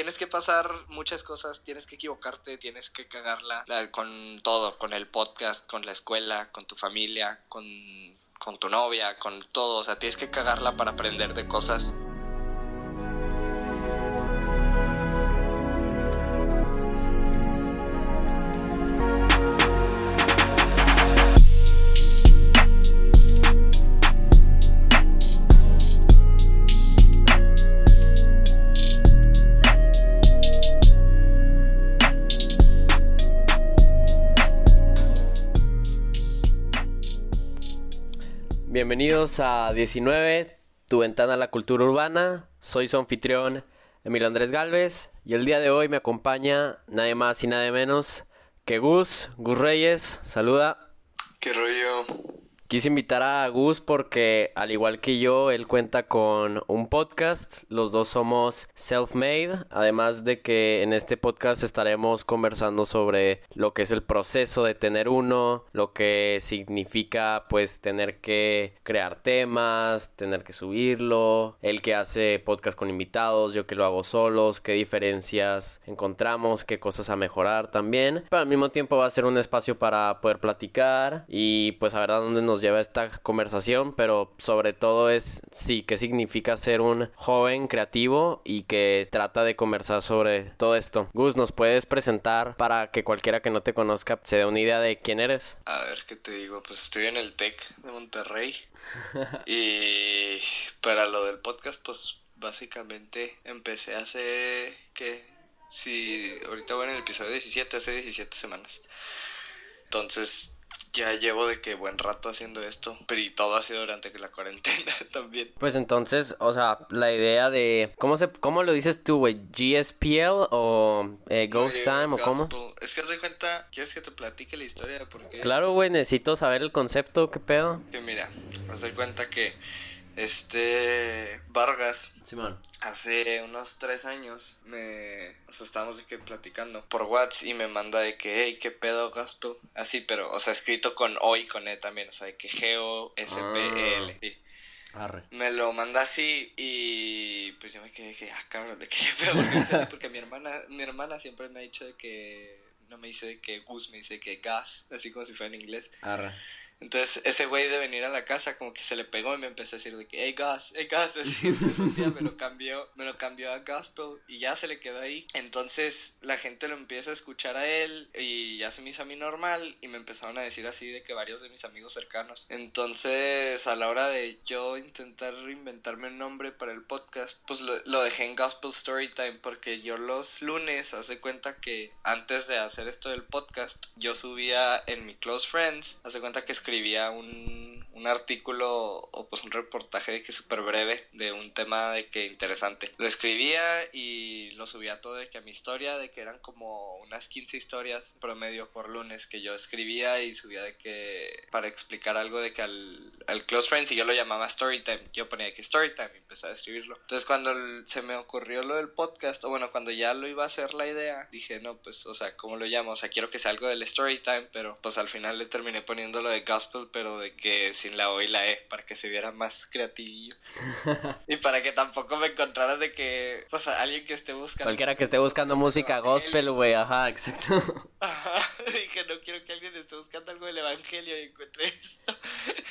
tienes que pasar muchas cosas, tienes que equivocarte, tienes que cagarla con todo, con el podcast, con la escuela, con tu familia, con, con tu novia, con todo. O sea, tienes que cagarla para aprender de cosas. Bienvenidos a 19, tu ventana a la cultura urbana. Soy su anfitrión Emilio Andrés Galvez y el día de hoy me acompaña nadie más y nadie menos que Gus, Gus Reyes. Saluda. ¿Qué rollo? Quise invitar a Gus porque, al igual que yo, él cuenta con un podcast. Los dos somos self-made. Además de que en este podcast estaremos conversando sobre lo que es el proceso de tener uno, lo que significa, pues, tener que crear temas, tener que subirlo. Él que hace podcast con invitados, yo que lo hago solos, qué diferencias encontramos, qué cosas a mejorar también. Pero al mismo tiempo va a ser un espacio para poder platicar y, pues, a ver a dónde nos lleva esta conversación, pero sobre todo es sí, qué significa ser un joven creativo y que trata de conversar sobre todo esto. Gus, ¿nos puedes presentar para que cualquiera que no te conozca se dé una idea de quién eres? A ver, ¿qué te digo? Pues estoy en el TEC de Monterrey y para lo del podcast, pues básicamente empecé hace que si ahorita voy en el episodio 17, hace 17 semanas. Entonces, ya llevo de que buen rato haciendo esto, pero y todo ha sido durante la cuarentena también. Pues entonces, o sea, la idea de ¿cómo se cómo lo dices tú, güey? GSPL o eh, Ghost Time o cómo? Es que te cuenta, ¿quieres que te platique la historia de por qué? Claro, güey, necesito saber el concepto, ¿qué pedo? Que mira, me doy cuenta que este Vargas, Simón, hace unos tres años me, o sea, estábamos de que platicando por WhatsApp y me manda de que, hey, qué pedo gospel, así, pero, o sea, escrito con O y con E también, o sea, de que G O S P E L, sí. Arre. Me lo manda así y pues yo me quedé que, ah, cabrón, de que qué pedo, porque, así, porque mi hermana, mi hermana siempre me ha dicho de que, no me dice de que Gus, me dice que gas, así como si fuera en inglés. Arre. Entonces, ese güey de venir a la casa, como que se le pegó y me empezó a decir de que, hey, Gus, hey, así. Entonces, día me lo cambió, me lo cambió a Gospel y ya se le quedó ahí. Entonces, la gente lo empieza a escuchar a él y ya se me hizo a mí normal y me empezaron a decir así de que varios de mis amigos cercanos. Entonces, a la hora de yo intentar reinventarme un nombre para el podcast, pues lo, lo dejé en Gospel Storytime porque yo los lunes, hace cuenta que antes de hacer esto del podcast, yo subía en mi Close Friends, hace cuenta que escribía un, un artículo o pues un reportaje de que súper breve de un tema de que interesante. Lo escribía y lo subía todo de que a mi historia, de que eran como unas 15 historias promedio por lunes que yo escribía y subía de que para explicar algo de que al, al Close Friends y yo lo llamaba Storytime, yo ponía de que Storytime y empecé a escribirlo. Entonces cuando se me ocurrió lo del podcast, o bueno, cuando ya lo iba a hacer la idea, dije, no, pues, o sea, ¿cómo lo llamo? O sea, quiero que sea algo del Storytime, pero pues al final le terminé poniendo lo de Gospel, pero de que sin la O y la E, para que se viera más creativillo. y para que tampoco me encontrara de que, pues, a alguien que esté buscando... Cualquiera que esté buscando música gospel, güey, ajá, exacto. Ajá, dije, no quiero que alguien esté buscando algo del evangelio y encuentre esto.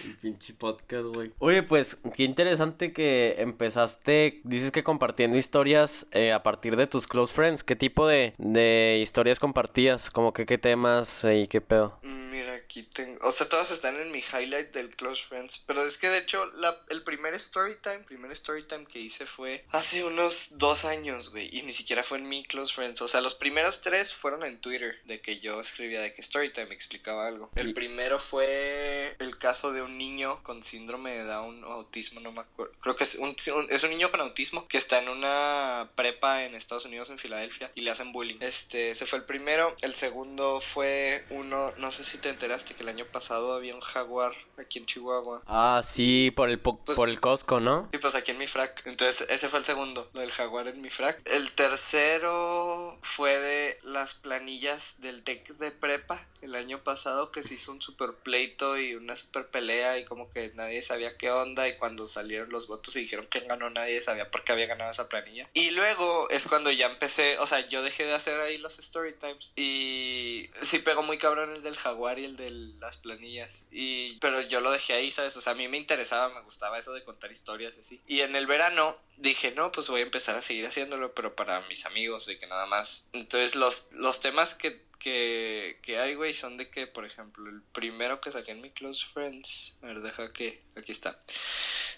El pinche podcast, güey. Oye, pues, qué interesante que empezaste, dices que compartiendo historias eh, a partir de tus close friends. ¿Qué tipo de, de historias compartías? Como que qué temas eh, y qué pedo. Mira, aquí tengo. O sea, todas están en mi highlight del Close Friends. Pero es que de hecho, la, el primer storytime, primer storytime que hice fue hace unos dos años, güey. Y ni siquiera fue en mi Close Friends. O sea, los primeros tres fueron en Twitter. De que yo escribía de que storytime explicaba algo. El primero fue el caso de un niño con síndrome de Down o autismo, no me acuerdo. Creo que es un, un- es un niño con autismo que está en una prepa en Estados Unidos, en Filadelfia, y le hacen bullying. Este, ese fue el primero. El segundo fue uno, no sé si te enteraste que el año pasado había un jaguar aquí en Chihuahua. Ah, sí, por el, po- Pues- por el Costco, ¿no? Y pues aquí en mi frac. Entonces, ese fue el segundo, lo del jaguar en mi frac. El tercero fue de las planillas del TEC de prepa el año pasado que se hizo un super pleito y una super pelea y como que nadie sabía qué onda y cuando salieron los votos y dijeron que ganó nadie sabía por qué había ganado esa planilla. Y luego es cuando ya empecé, o sea, yo dejé de hacer ahí los story times y sí pegó muy cabrón el del jaguar y el de las planillas y pero yo lo dejé ahí, ¿sabes? O sea, a mí me interesaba, me gustaba eso de contar historias y así. Y en el verano dije, no, pues voy a empezar a seguir haciéndolo, pero para mis amigos, de que nada más. Entonces los, los temas que, que, que hay, güey, son de que, por ejemplo, el primero que saqué en mi Close Friends, a ver, deja que, aquí está.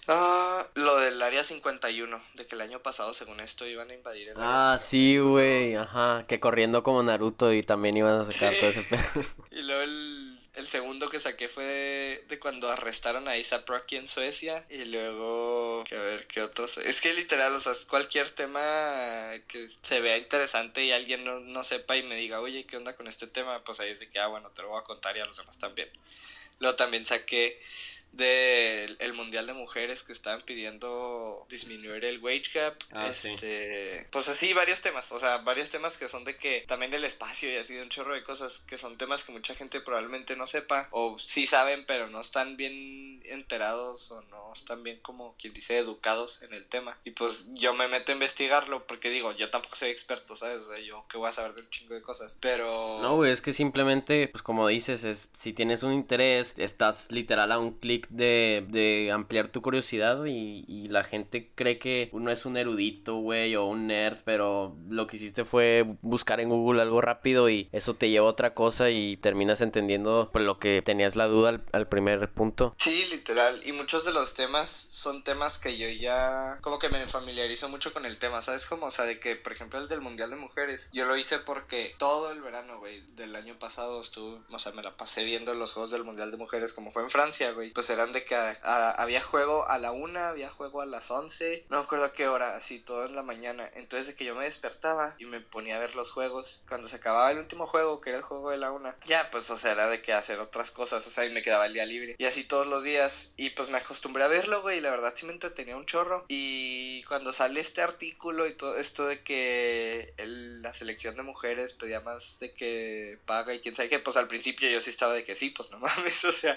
Ah, lo del área 51, de que el año pasado, según esto, iban a invadir el Ah, sí, güey, ajá, que corriendo como Naruto y también iban a sacar todo ese pedo. y luego el, el segundo que saqué fue de, cuando arrestaron a Isa Rocky en Suecia. Y luego, que a ver, ¿qué otros? Es que literal, o sea, cualquier tema que se vea interesante y alguien no, no sepa y me diga, oye, ¿qué onda con este tema? Pues ahí es de que, ah, bueno, te lo voy a contar y a los demás también. Luego también saqué del el mundial de mujeres que estaban pidiendo disminuir el wage gap Ah, sí. este pues así varios temas o sea varios temas que son de que también del espacio y así de un chorro de cosas que son temas que mucha gente probablemente no sepa o sí saben pero no están bien enterados o no están bien como quien dice educados en el tema y pues yo me meto a investigarlo porque digo yo tampoco soy experto sabes o sea yo que voy a saber de un chingo de cosas pero No, güey, es que simplemente, pues como dices, es si tienes un interés, estás literal a un clic de, de ampliar tu curiosidad y, y la gente cree que uno es un erudito, güey, o un nerd, pero lo que hiciste fue buscar en Google algo rápido y eso te lleva a otra cosa y terminas entendiendo por lo que tenías la duda al, al primer punto. Sí, literal. Y muchos de los temas son temas que yo ya como que me familiarizo mucho con el tema, ¿sabes? Como, o sea, de que, por ejemplo, el del Mundial de Mujeres, yo lo hice porque todo el verano, güey, del año pasado estuve, o sea, me la pasé viendo los juegos del Mundial de Mujeres como fue en Francia, güey. Pues eran de que había juego a la una, había juego a las 11, no me acuerdo a qué hora, así, todo en la mañana. Entonces de que yo me despertaba y me ponía a ver los juegos. Cuando se acababa el último juego, que era el juego de la una, ya, pues, o sea, era de que hacer otras cosas, o sea, y me quedaba el día libre. Y así todos los días. Y pues me acostumbré a verlo, güey, la verdad sí me entretenía un chorro. Y cuando sale este artículo y todo esto de que la selección de mujeres pedía más de que paga y quién sabe qué, pues al principio yo sí estaba de que sí, pues no mames, o sea,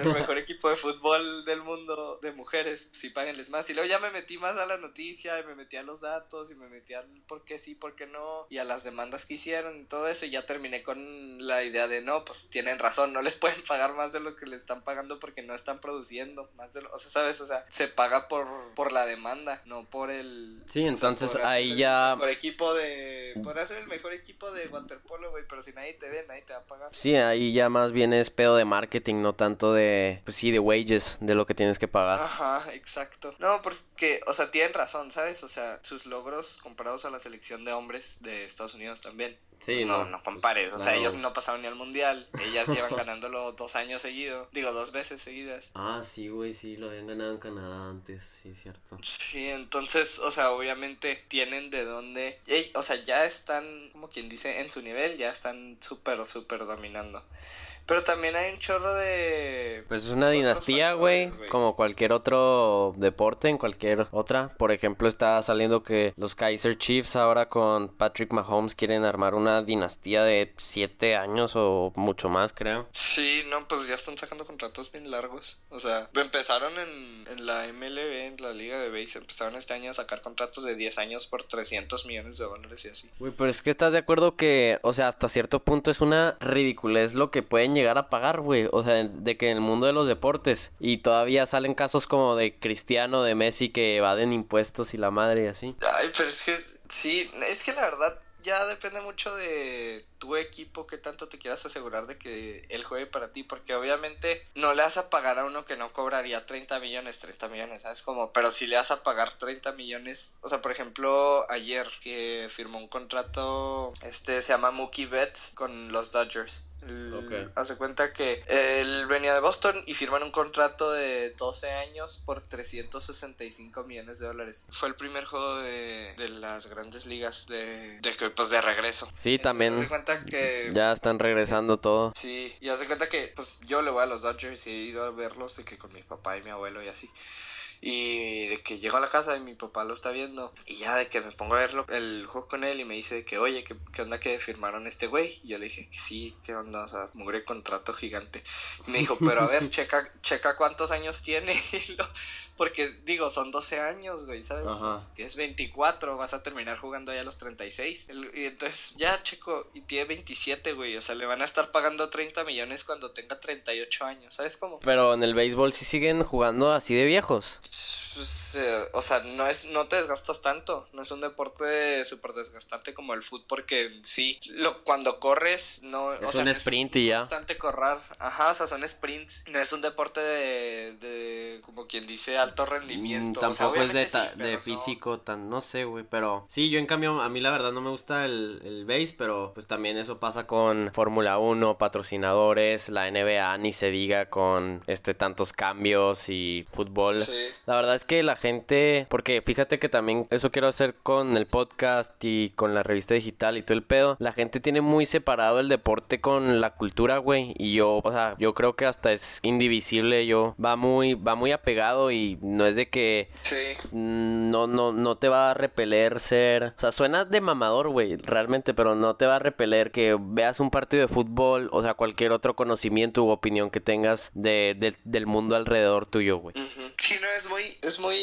el mejor equipo de fútbol del mundo de mujeres, sí páguenles más. Y luego ya me metí más a la noticia y me metí a los datos y me metí al por qué sí, por qué no, y a las demandas que hicieron y todo eso. Y ya terminé con la idea de no, pues tienen razón, no les pueden pagar más de lo que le están pagando porque no están produciendo más de lo, o sea, sabes, o sea, se paga por, por la demanda, no por el. Sí, sea, entonces podrás ahí el ya- mejor equipo de. Podrás ser el mejor equipo de waterpolo, güey, pero si nadie te ve, nadie te va a pagar. Sí, ahí ya más bien es pedo de marketing, no tanto de, pues sí, de wages, de lo que tienes que pagar. Ajá, exacto. No, porque, o sea, tienen razón, ¿sabes? O sea, sus logros comparados a la selección de hombres de Estados Unidos también. Sí, no, no, no compares. O sea, claro. ellos no pasaron ni al mundial. Ellas llevan ganándolo dos años seguidos. Digo, dos veces seguidas. Ah, sí, güey, sí, lo habían ganado en Canadá antes, sí, cierto. Sí, entonces, o sea, obviamente tienen de dónde. o sea, ya están, como quien dice, en su nivel, ya están súper, súper dominando. Pero también hay un chorro de. Pues es una dinastía, güey, como cualquier otro deporte, en cualquier otra. Por ejemplo, está saliendo que los Kaiser Chiefs ahora con Patrick Mahomes quieren armar una dinastía de siete años o mucho más, creo. Sí, no, pues ya están sacando contratos bien largos. O sea, empezaron en, en la MLB, en la Liga de Base, empezaron este año a sacar contratos de 10 años por 300 millones de dólares y así. Güey, pero es que estás de acuerdo que, o sea, hasta cierto punto es una ridiculez lo que pueden llegar a pagar, güey. O sea, de que en el mundo de los deportes. Y todavía salen casos como de Cristiano, de Messi que evaden impuestos y la madre y así. Ay, pero es que, sí, es que la verdad ya depende mucho de tu equipo, que tanto te quieras asegurar de que él juegue para ti, porque obviamente no le vas a pagar a uno que no cobraría 30 millones, 30 millones, ¿sabes? Como, pero si le vas a pagar 30 millones, o sea, por ejemplo, ayer que firmó un contrato, este se llama Mookie Betts con los Dodgers. El- Ok. Hace cuenta que él venía de Boston y firman un contrato de 12 años por 365 millones de dólares. Fue el primer juego de, de las grandes ligas de, de pues de regreso. Sí, también cuenta que ya están regresando todo. Sí, y haz de cuenta que pues yo le voy a los Dodgers y he ido a verlos de que con mi papá y mi abuelo y así. Y de que llego a la casa y mi papá lo está viendo. Y ya de que me pongo a verlo, el juego con él y me dice que, oye, ¿qué, qué onda que firmaron este güey? Y yo le dije que sí, ¿qué onda? O sea, mugre contrato gigante. Y me dijo, pero a ver, checa, checa cuántos años tiene. Porque digo, son 12 años, güey, ¿sabes? Tienes 24, vas a terminar jugando ya a los 36. y entonces, ya, checo, y tiene 27, güey. O sea, le van a estar pagando 30 millones cuando tenga 38 años, ¿sabes cómo? Pero en el béisbol sí siguen jugando así de viejos. Pues, eh, o sea, no es no te desgastas tanto, no es un deporte súper desgastante como el fútbol porque sí, lo, cuando corres no es un sprint y ya. Bastante correr, ajá, o sea, son sprints, no es un deporte de, de como quien dice alto rendimiento. Mm, tampoco es de, de físico tan, no sé, güey, pero sí, yo en cambio a mí la verdad no me gusta el, el base, pero pues también eso pasa con Fórmula 1, patrocinadores, la NBA, ni se diga con este tantos cambios y fútbol. La verdad es que la gente, porque fíjate que también eso quiero hacer con el podcast y con la revista digital y todo el pedo, la gente tiene muy separado el deporte con la cultura, güey, y yo, o sea, yo creo que hasta es indivisible, yo va muy va muy apegado y no es de que no no no te va a repeler ser, o sea, suena de mamador, güey, realmente, pero no te va a repeler que veas un partido de fútbol, o sea, cualquier otro conocimiento u opinión que tengas de, del mundo alrededor tuyo, güey. Sí, no, es muy, es muy,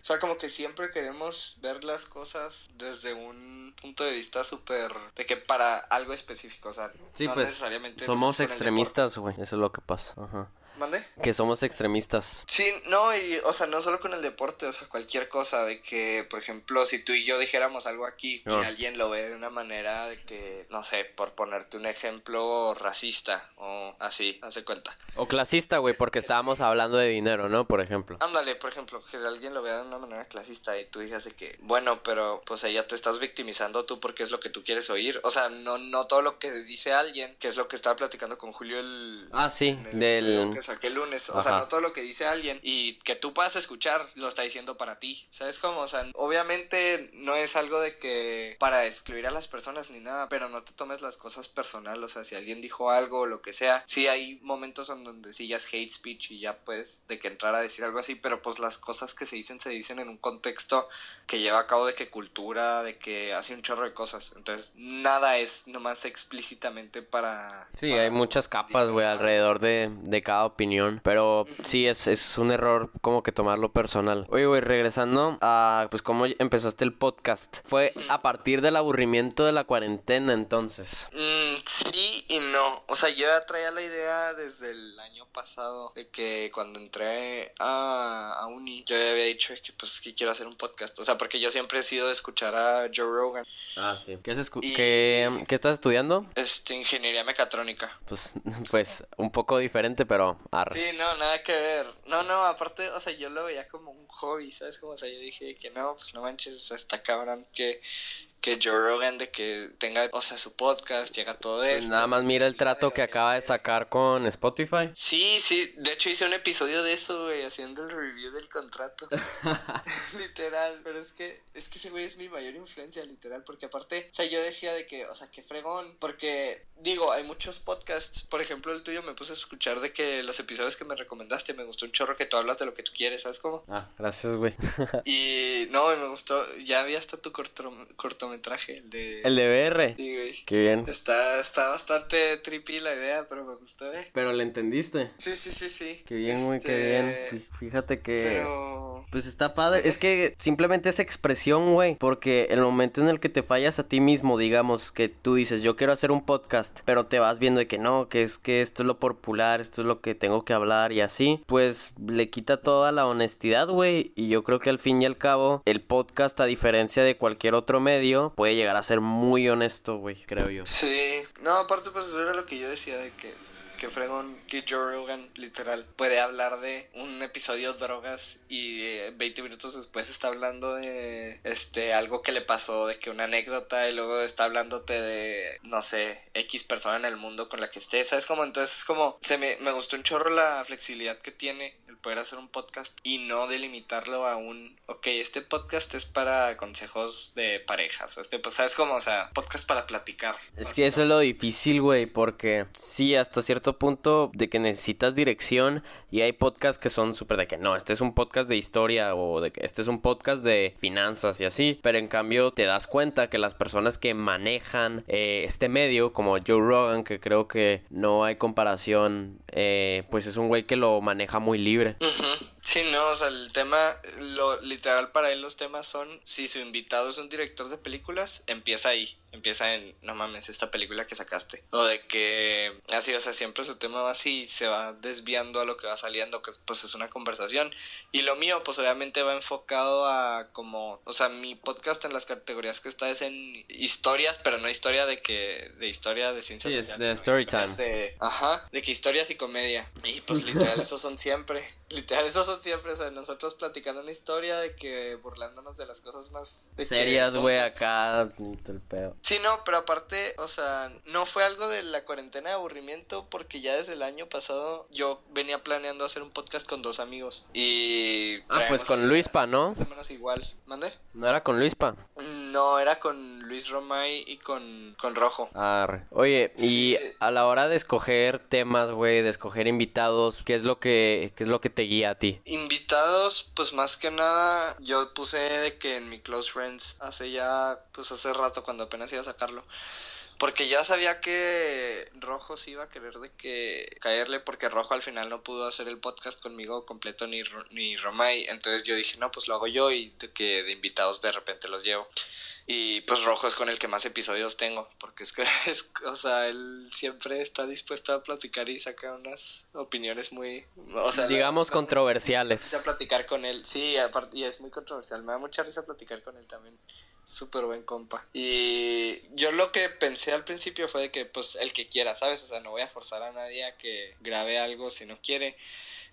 o sea, como que siempre queremos ver las cosas desde un punto de vista súper, de que para algo específico, o sea, sí, no pues, necesariamente somos extremistas, güey, eso es lo que pasa, ajá. ¿Mande? Que somos extremistas. Sí, no, y, o sea, no solo con el deporte, o sea, cualquier cosa, de que, por ejemplo, si tú y yo dijéramos algo aquí y ah. alguien lo ve de una manera de que, no sé, por ponerte un ejemplo racista o así, hace cuenta. O clasista, güey, porque estábamos hablando de dinero, ¿no? Por ejemplo. Ándale, por ejemplo, que alguien lo vea de una manera clasista y tú digas que, bueno, pero pues ahí ya te estás victimizando tú porque es lo que tú quieres oír. O sea, no, no todo lo que dice alguien, que es lo que estaba platicando con Julio el... Ah, sí, del que lunes. O sea, no todo lo que dice alguien y que tú puedas escuchar lo está diciendo para ti. ¿Sabes cómo? O sea, obviamente no es algo de que para excluir a las personas ni nada, pero no te tomes las cosas personal. O sea, si alguien dijo algo o lo que sea, sí hay momentos en donde sí ya es hate speech y ya puedes de que entrar a decir algo así, pero pues las cosas que se dicen se dicen en un contexto que lleva a cabo de que cultura, de que hace un chorro de cosas. Entonces, nada es nomás explícitamente para... Sí, hay muchas capas, güey, alrededor de, de cada opinión. Pero sí, es, es un error como que tomarlo personal. Oye, güey, regresando a pues cómo empezaste el podcast. Fue a partir del aburrimiento de la cuarentena entonces. Mm, sí y no. O sea, yo ya traía la idea desde el año pasado de que cuando entré a, a uni, yo había dicho que pues que quiero hacer un podcast. O sea, porque yo siempre he sido de escuchar a Joe Rogan. Ah, sí. ¿Qué, ¿Qué, ¿Qué, estás estudiando? Este, ingeniería mecatrónica. Pues, pues un poco diferente, pero Sí, no, nada que ver. No, no, aparte, o sea, yo lo veía como un hobby, ¿sabes? Como, o sea, yo dije que no, pues no manches, o está cabrón que que Joe Rogan de que tenga, o sea, su podcast, llega todo pues esto. nada más mira el trato que acaba de sacar con Spotify. Sí, sí, de hecho hice un episodio de eso, güey, haciendo el review del contrato. literal, pero es que es que ese güey es mi mayor influencia, literal, porque aparte, o sea, yo decía de que, o sea, que fregón, porque digo, hay muchos podcasts, por ejemplo, el tuyo me puse a escuchar de que los episodios que me recomendaste me gustó un chorro que tú hablas de lo que tú quieres, ¿sabes cómo? Ah, gracias, güey. y no, me gustó, ya había hasta tu corto corto metraje el de... El de BR. Sí, güey. Qué bien. Está, está bastante trippy la idea, pero me gustó, eh. Pero le entendiste. Sí, sí, sí, sí. Qué bien, güey, qué este, bien. Fíjate que... Pues está padre. Es que simplemente es expresión, güey. Porque el momento en el que te fallas a ti mismo, digamos, que tú dices, yo quiero hacer un podcast, pero te vas viendo de que no, que es que esto es lo popular, esto es lo que tengo que hablar y así, pues le quita toda la honestidad, güey. Y yo creo que al fin y al cabo, el podcast, a diferencia de cualquier otro medio, puede llegar a ser muy honesto, güey, creo yo. Sí, no, aparte pues eso era lo que yo decía de que que fregón que Joe Rogan literal puede hablar de un episodio de drogas y 20 minutos después está hablando de este algo que le pasó, de que una anécdota y luego está hablándote de no sé, X persona en el mundo con la que estés, ¿sabes? Como entonces es como se me, me gustó un chorro la flexibilidad que tiene el poder hacer un podcast y no delimitarlo a un, ok, este podcast es para consejos de parejas, este pues sabes como, o sea, podcast para platicar. Es que eso es lo difícil, güey, porque sí, hasta cierto punto de que necesitas dirección y hay podcasts que son súper de que no, este es un podcast de historia o de que este es un podcast de finanzas y así, pero en cambio te das cuenta que las personas que manejan eh, este medio, como Joe Rogan, que creo que no hay comparación, eh, pues es un güey que lo maneja muy libre. Sí, no, o sea, el tema, lo literal para él los temas son, si su invitado es un director de películas, empieza ahí, empieza en, no mames, esta película que sacaste. O de que, así, o sea, siempre su tema va así, se va desviando a lo que va saliendo, que pues es una conversación. Y lo mío, pues obviamente va enfocado a como, o sea, mi podcast en las categorías que está es en historias, pero no historia de que, de historia de ciencia Sí, es de story historias de- ajá, de que historias y comedia. Y pues literal, esos son siempre. Literal, esos son siempre, o sea, nosotros platicando una historia de que burlándonos de las cosas más de Serias, güey, acá, el pedo. Sí, no, pero aparte, o sea, no fue algo de la cuarentena de aburrimiento porque ya desde el año pasado yo venía planeando hacer un podcast con dos amigos y... Ah, pues con Luispa, ¿no? Más o menos igual. ¿Mande? No era con Luispa. No, era con Luis Romay y con, con Rojo. Arre. Oye, y a la hora de escoger temas, güey, de escoger invitados, ¿qué es lo que qué es lo que te guía a ti? Invitados, pues más que nada, yo puse de que en mi Close Friends hace ya, pues hace rato cuando apenas iba a sacarlo. Porque ya sabía que Rojo sí iba a querer de que caerle porque Rojo al final no pudo hacer el podcast conmigo completo ni, ni Romay. Entonces yo dije, no, pues lo hago yo y de que de invitados de repente los llevo. Y pues Rojo es con el que más episodios tengo, porque es que, es, o sea, él siempre está dispuesto a platicar y saca unas opiniones muy... O sea, Digamos la- controversiales. a platicar con él. Sí, aparte, y es muy controversial. Me da mucha risa platicar con él también. Súper buen compa. Y yo lo que pensé al principio fue de que, pues, el que quiera, ¿sabes? O sea, no voy a forzar a nadie a que grabe algo si no quiere.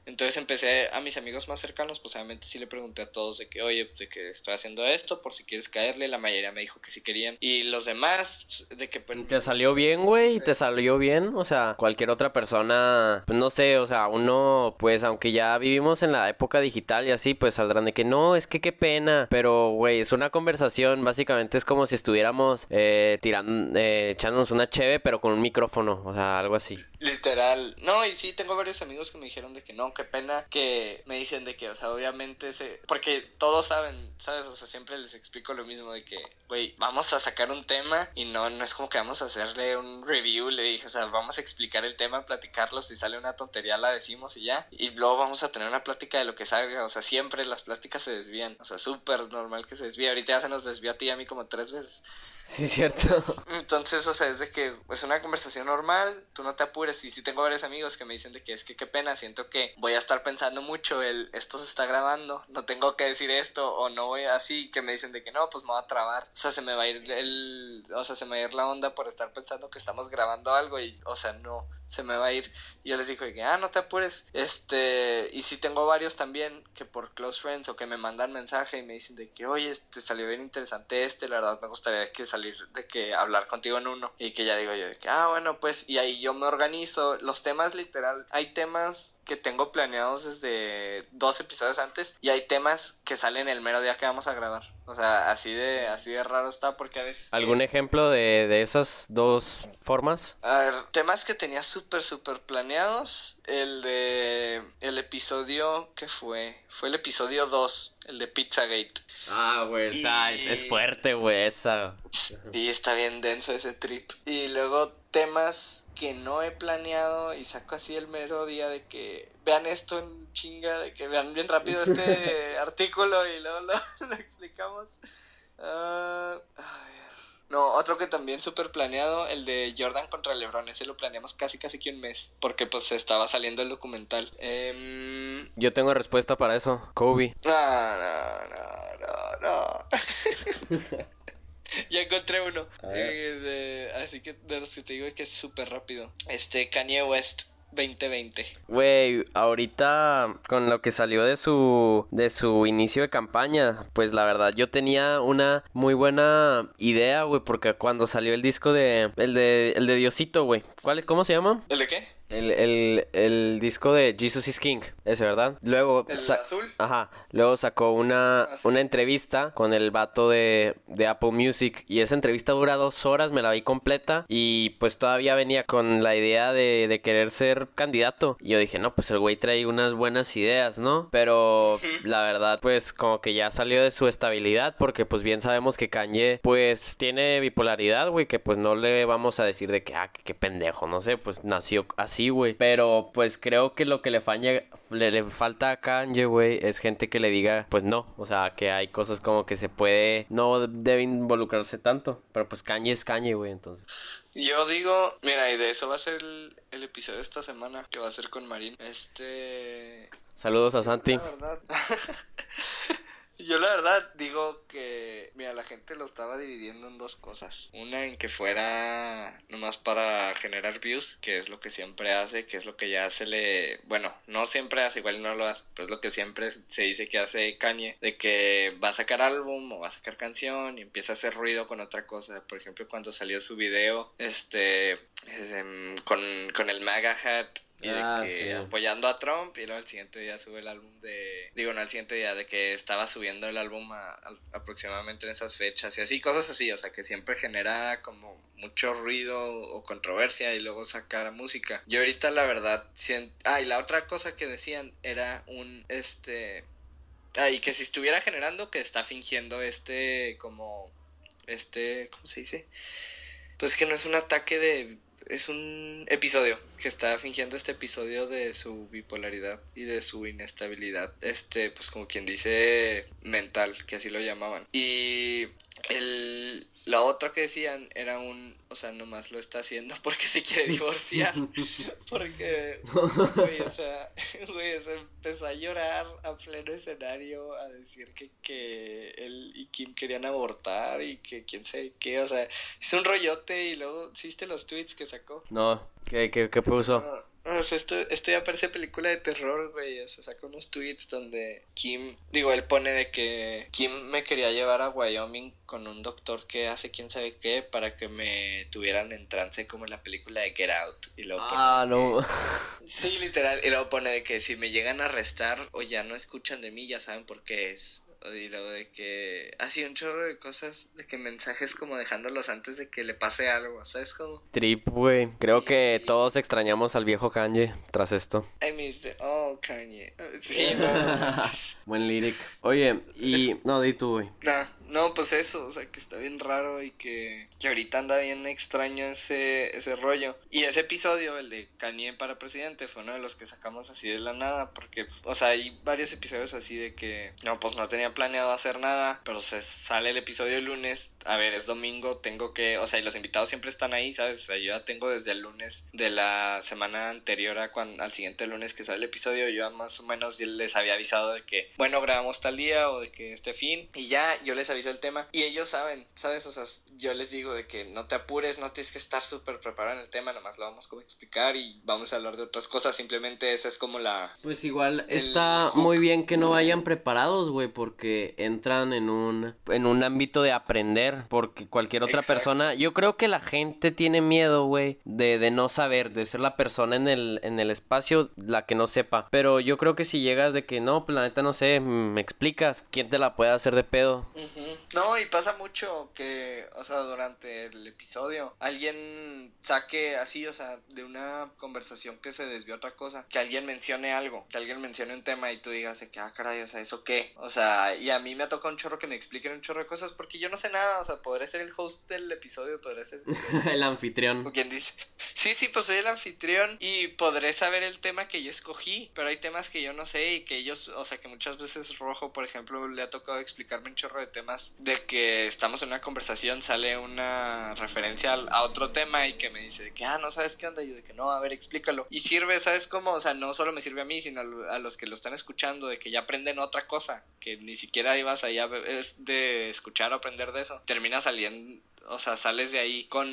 Entonces empecé a mis amigos más cercanos, pues obviamente sí le pregunté a todos de que, oye, de que estoy haciendo esto, por si quieres caerle, la mayoría me dijo que sí querían. Y los demás, de que... pues, ¿Te salió bien, güey? Sí. ¿Te salió bien? O sea, cualquier otra persona, pues no sé, o sea, uno, pues aunque ya vivimos en la época digital y así, pues saldrán de que no, es que qué pena. Pero, güey, es una conversación, básicamente es como si estuviéramos eh, tirando, eh, echándonos una cheve, pero con un micrófono, o sea, algo así. Literal. No, y sí, tengo varios amigos que me dijeron de que no, qué pena que me dicen de que, o sea, obviamente se... Porque todos saben, ¿sabes? O sea, siempre les explico lo mismo de que, güey, vamos a sacar un tema y no, no es como que vamos a hacerle un review, le dije, o sea, vamos a explicar el tema, platicarlo, si sale una tontería la decimos y ya. Y luego vamos a tener una plática de lo que salga, o sea, siempre las pláticas se desvían, o sea, súper normal que se desvíe. Ahorita ya se nos desvió a ti y a mí como tres veces. Sí, cierto. Entonces, o sea, es de que es una conversación normal, tú no te apures. Y sí tengo varios amigos que me dicen de que es que qué pena, siento que voy a estar pensando mucho el esto se está grabando, no tengo que decir esto o no voy así, que me dicen de que no, pues me voy a trabar. O sea, se me va a ir el, o sea, se me va a ir la onda por estar pensando que estamos grabando algo y, o sea, no, se me va a ir. Y yo les digo de que, ah, no te apures. Este, y sí tengo varios también que por close friends o que me mandan mensaje y me dicen de que, oye, este salió bien interesante este, la verdad me gustaría que salir de que hablar contigo en uno. Y que ya digo yo de que, ah, bueno, pues, y ahí yo me organizo. Los temas literal, hay temas que tengo planeados desde dos episodios antes y hay temas que salen el mero día que vamos a grabar. O sea, así de, así de raro está porque a veces... ¿Algún ejemplo de, de esas dos formas? A ver, temas que tenía súper, súper planeados. El de. El episodio. ¿Qué fue? Fue el episodio 2, el de Pizzagate. Ah, güey, esa es, es- es fuerte, güey, esa. Y está bien denso ese trip. Y luego temas que no he planeado y saco así el mero día de que vean esto en chinga, de que vean bien rápido este artículo y luego lo, lo explicamos. Ah, a ver. No, otro que también súper planeado, el de Jordan contra LeBron, ese lo planeamos casi casi que un mes, porque pues estaba saliendo el documental. Em, Yo tengo respuesta para eso. Kobe. no, no, no, no, no. ya encontré uno. Eh, de- así que de los que te digo que es súper rápido. Este Kanye West 2020. Güey, ahorita con lo que salió de su de su inicio de campaña, pues la verdad yo tenía una muy buena idea, güey, porque cuando salió el disco de el de el de Diosito, güey. ¿Cuál cómo se llama? ¿El de qué? El, el, el disco de Jesus is King, ese, ¿verdad? Luego... ¿El azul? Ajá. Luego sacó una, Ah, sí, una entrevista con el vato de, de Apple Music. Y esa entrevista dura dos horas, me la vi completa. Y pues todavía venía con la idea de, de querer ser candidato. Y yo dije, no, pues el güey trae unas buenas ideas, ¿no? Pero la verdad, pues como que ya salió de su estabilidad. Porque pues bien sabemos que Kanye, pues tiene bipolaridad, güey. Que pues no le vamos a decir de que, ah, qué pendejo, no sé. Pues nació así, güey. Pero pues creo que lo que le, faña- le, le falta a Kanye, güey, es gente que le diga, pues no. O sea, que hay cosas como que se puede, no debe involucrarse tanto. Pero pues Kanye es Kanye, güey, entonces. Yo digo, mira, y de eso va a ser el, el episodio de esta semana, que va a ser con Marín. Este... Saludos a Santi. La verdad. Yo la verdad digo que, mira, la gente lo estaba dividiendo en dos cosas. Una en que fuera nomás para generar views, que es lo que siempre hace, que es lo que ya se le... Bueno, no siempre hace, igual no lo hace, pero es lo que siempre se dice que hace Kanye, de que va a sacar álbum o va a sacar canción y empieza a hacer ruido con otra cosa. Por ejemplo, cuando salió su video, este, em, con, con el MAGA hat y de Ah, que sí. apoyando a Trump y luego al siguiente día sube el álbum de digo no al siguiente día de que estaba subiendo el álbum a- a- aproximadamente en esas fechas y así cosas así o sea que siempre genera como mucho ruido o controversia y luego sacar música. Yo ahorita la verdad sien- ah y la otra cosa que decían era un este ah y que si estuviera generando que está fingiendo este como este cómo se dice pues que no es un ataque de es un episodio que está fingiendo este episodio de su bipolaridad y de su inestabilidad, este, pues como quien dice mental, que así lo llamaban. Y el, la otra que decían era un, o sea, nomás lo está haciendo porque se quiere divorciar, porque, güey, o sea, güey, se empezó a llorar a pleno escenario, a decir que, que él y Kim querían abortar y que quién sabe qué, o sea, es un rollote y luego, ¿sí ¿viste los tweets que sacó? No, ¿qué, qué, qué puso? No, o sea, esto, esto ya parece película de terror, güey. O sea, saca unos tweets donde Kim, digo, él pone de que Kim me quería llevar a Wyoming con un doctor que hace quién sabe qué para que me tuvieran en trance como en la película de Get Out. Y luego Ah, no. que- Sí, literal. Y luego pone de que si me llegan a arrestar o ya no escuchan de mí, ya saben por qué es. Y luego de que así un chorro de cosas, de que mensajes como dejándolos antes de que le pase algo, ¿sabes cómo? Trip, güey. Creo que todos extrañamos al viejo Kanye tras esto. I miss the- oh, Kanye. Sí, no. Buen lyric. Oye, y... No, di tú, güey. Nah, no, pues eso, o sea, que está bien raro y que, que ahorita anda bien extraño ese, ese rollo. Y ese episodio, el de Kanye para presidente, fue uno de los que sacamos así de la nada, porque, o sea, hay varios episodios así de que, no, pues no tenía planeado hacer nada, pero se sale el episodio el lunes, a ver, es domingo, tengo que, o sea, y los invitados siempre están ahí, ¿sabes? O sea, yo ya tengo desde el lunes de la semana anterior a cuan- al siguiente lunes que sale el episodio, yo ya más o menos les había avisado de que, bueno, grabamos tal día o de que este fin, y ya yo les aviso el tema, y ellos saben, ¿sabes? O sea, yo les digo de que no te apures, no tienes que estar súper preparado en el tema, nomás lo vamos como a explicar y vamos a hablar de otras cosas, simplemente esa es como la... Pues igual está hook. muy bien que no vayan preparados, güey, porque entran en un en un ámbito de aprender, porque cualquier otra Exacto. persona, yo creo que la gente tiene miedo, güey, de, de no saber, de ser la persona en el en el espacio la que no sepa, pero yo creo que si llegas de que no, pues la neta no sé, me explicas, ¿quién te la puede hacer de pedo? No, y pasa mucho que, o sea, durante el episodio, alguien saque así, o sea, de una conversación que se desvió a otra cosa, que alguien mencione algo, que alguien mencione un tema y tú digas que, ah, caray, o sea, ¿eso qué? O sea, y a mí me ha tocado un chorro que me expliquen un chorro de cosas porque yo no sé nada, sea, podré ser el host del episodio, podré ser... el anfitrión. Como quien dice. Sí, sí, pues soy el anfitrión y podré saber el tema que yo escogí, pero hay temas que yo no sé y que ellos, o sea, que muchas veces Rojo, por ejemplo, le ha tocado explicarme un chorro de temas de que estamos en una conversación, sale una referencia a otro tema y que me dice de que, ah, no sabes qué onda, y yo de que no, a ver, explícalo. Y sirve, ¿sabes cómo? O sea, no solo me sirve a mí, sino a los que lo están escuchando, de que ya aprenden otra cosa, que ni siquiera ibas allá es de escuchar o aprender de eso. Termina saliendo o sea, sales de ahí con,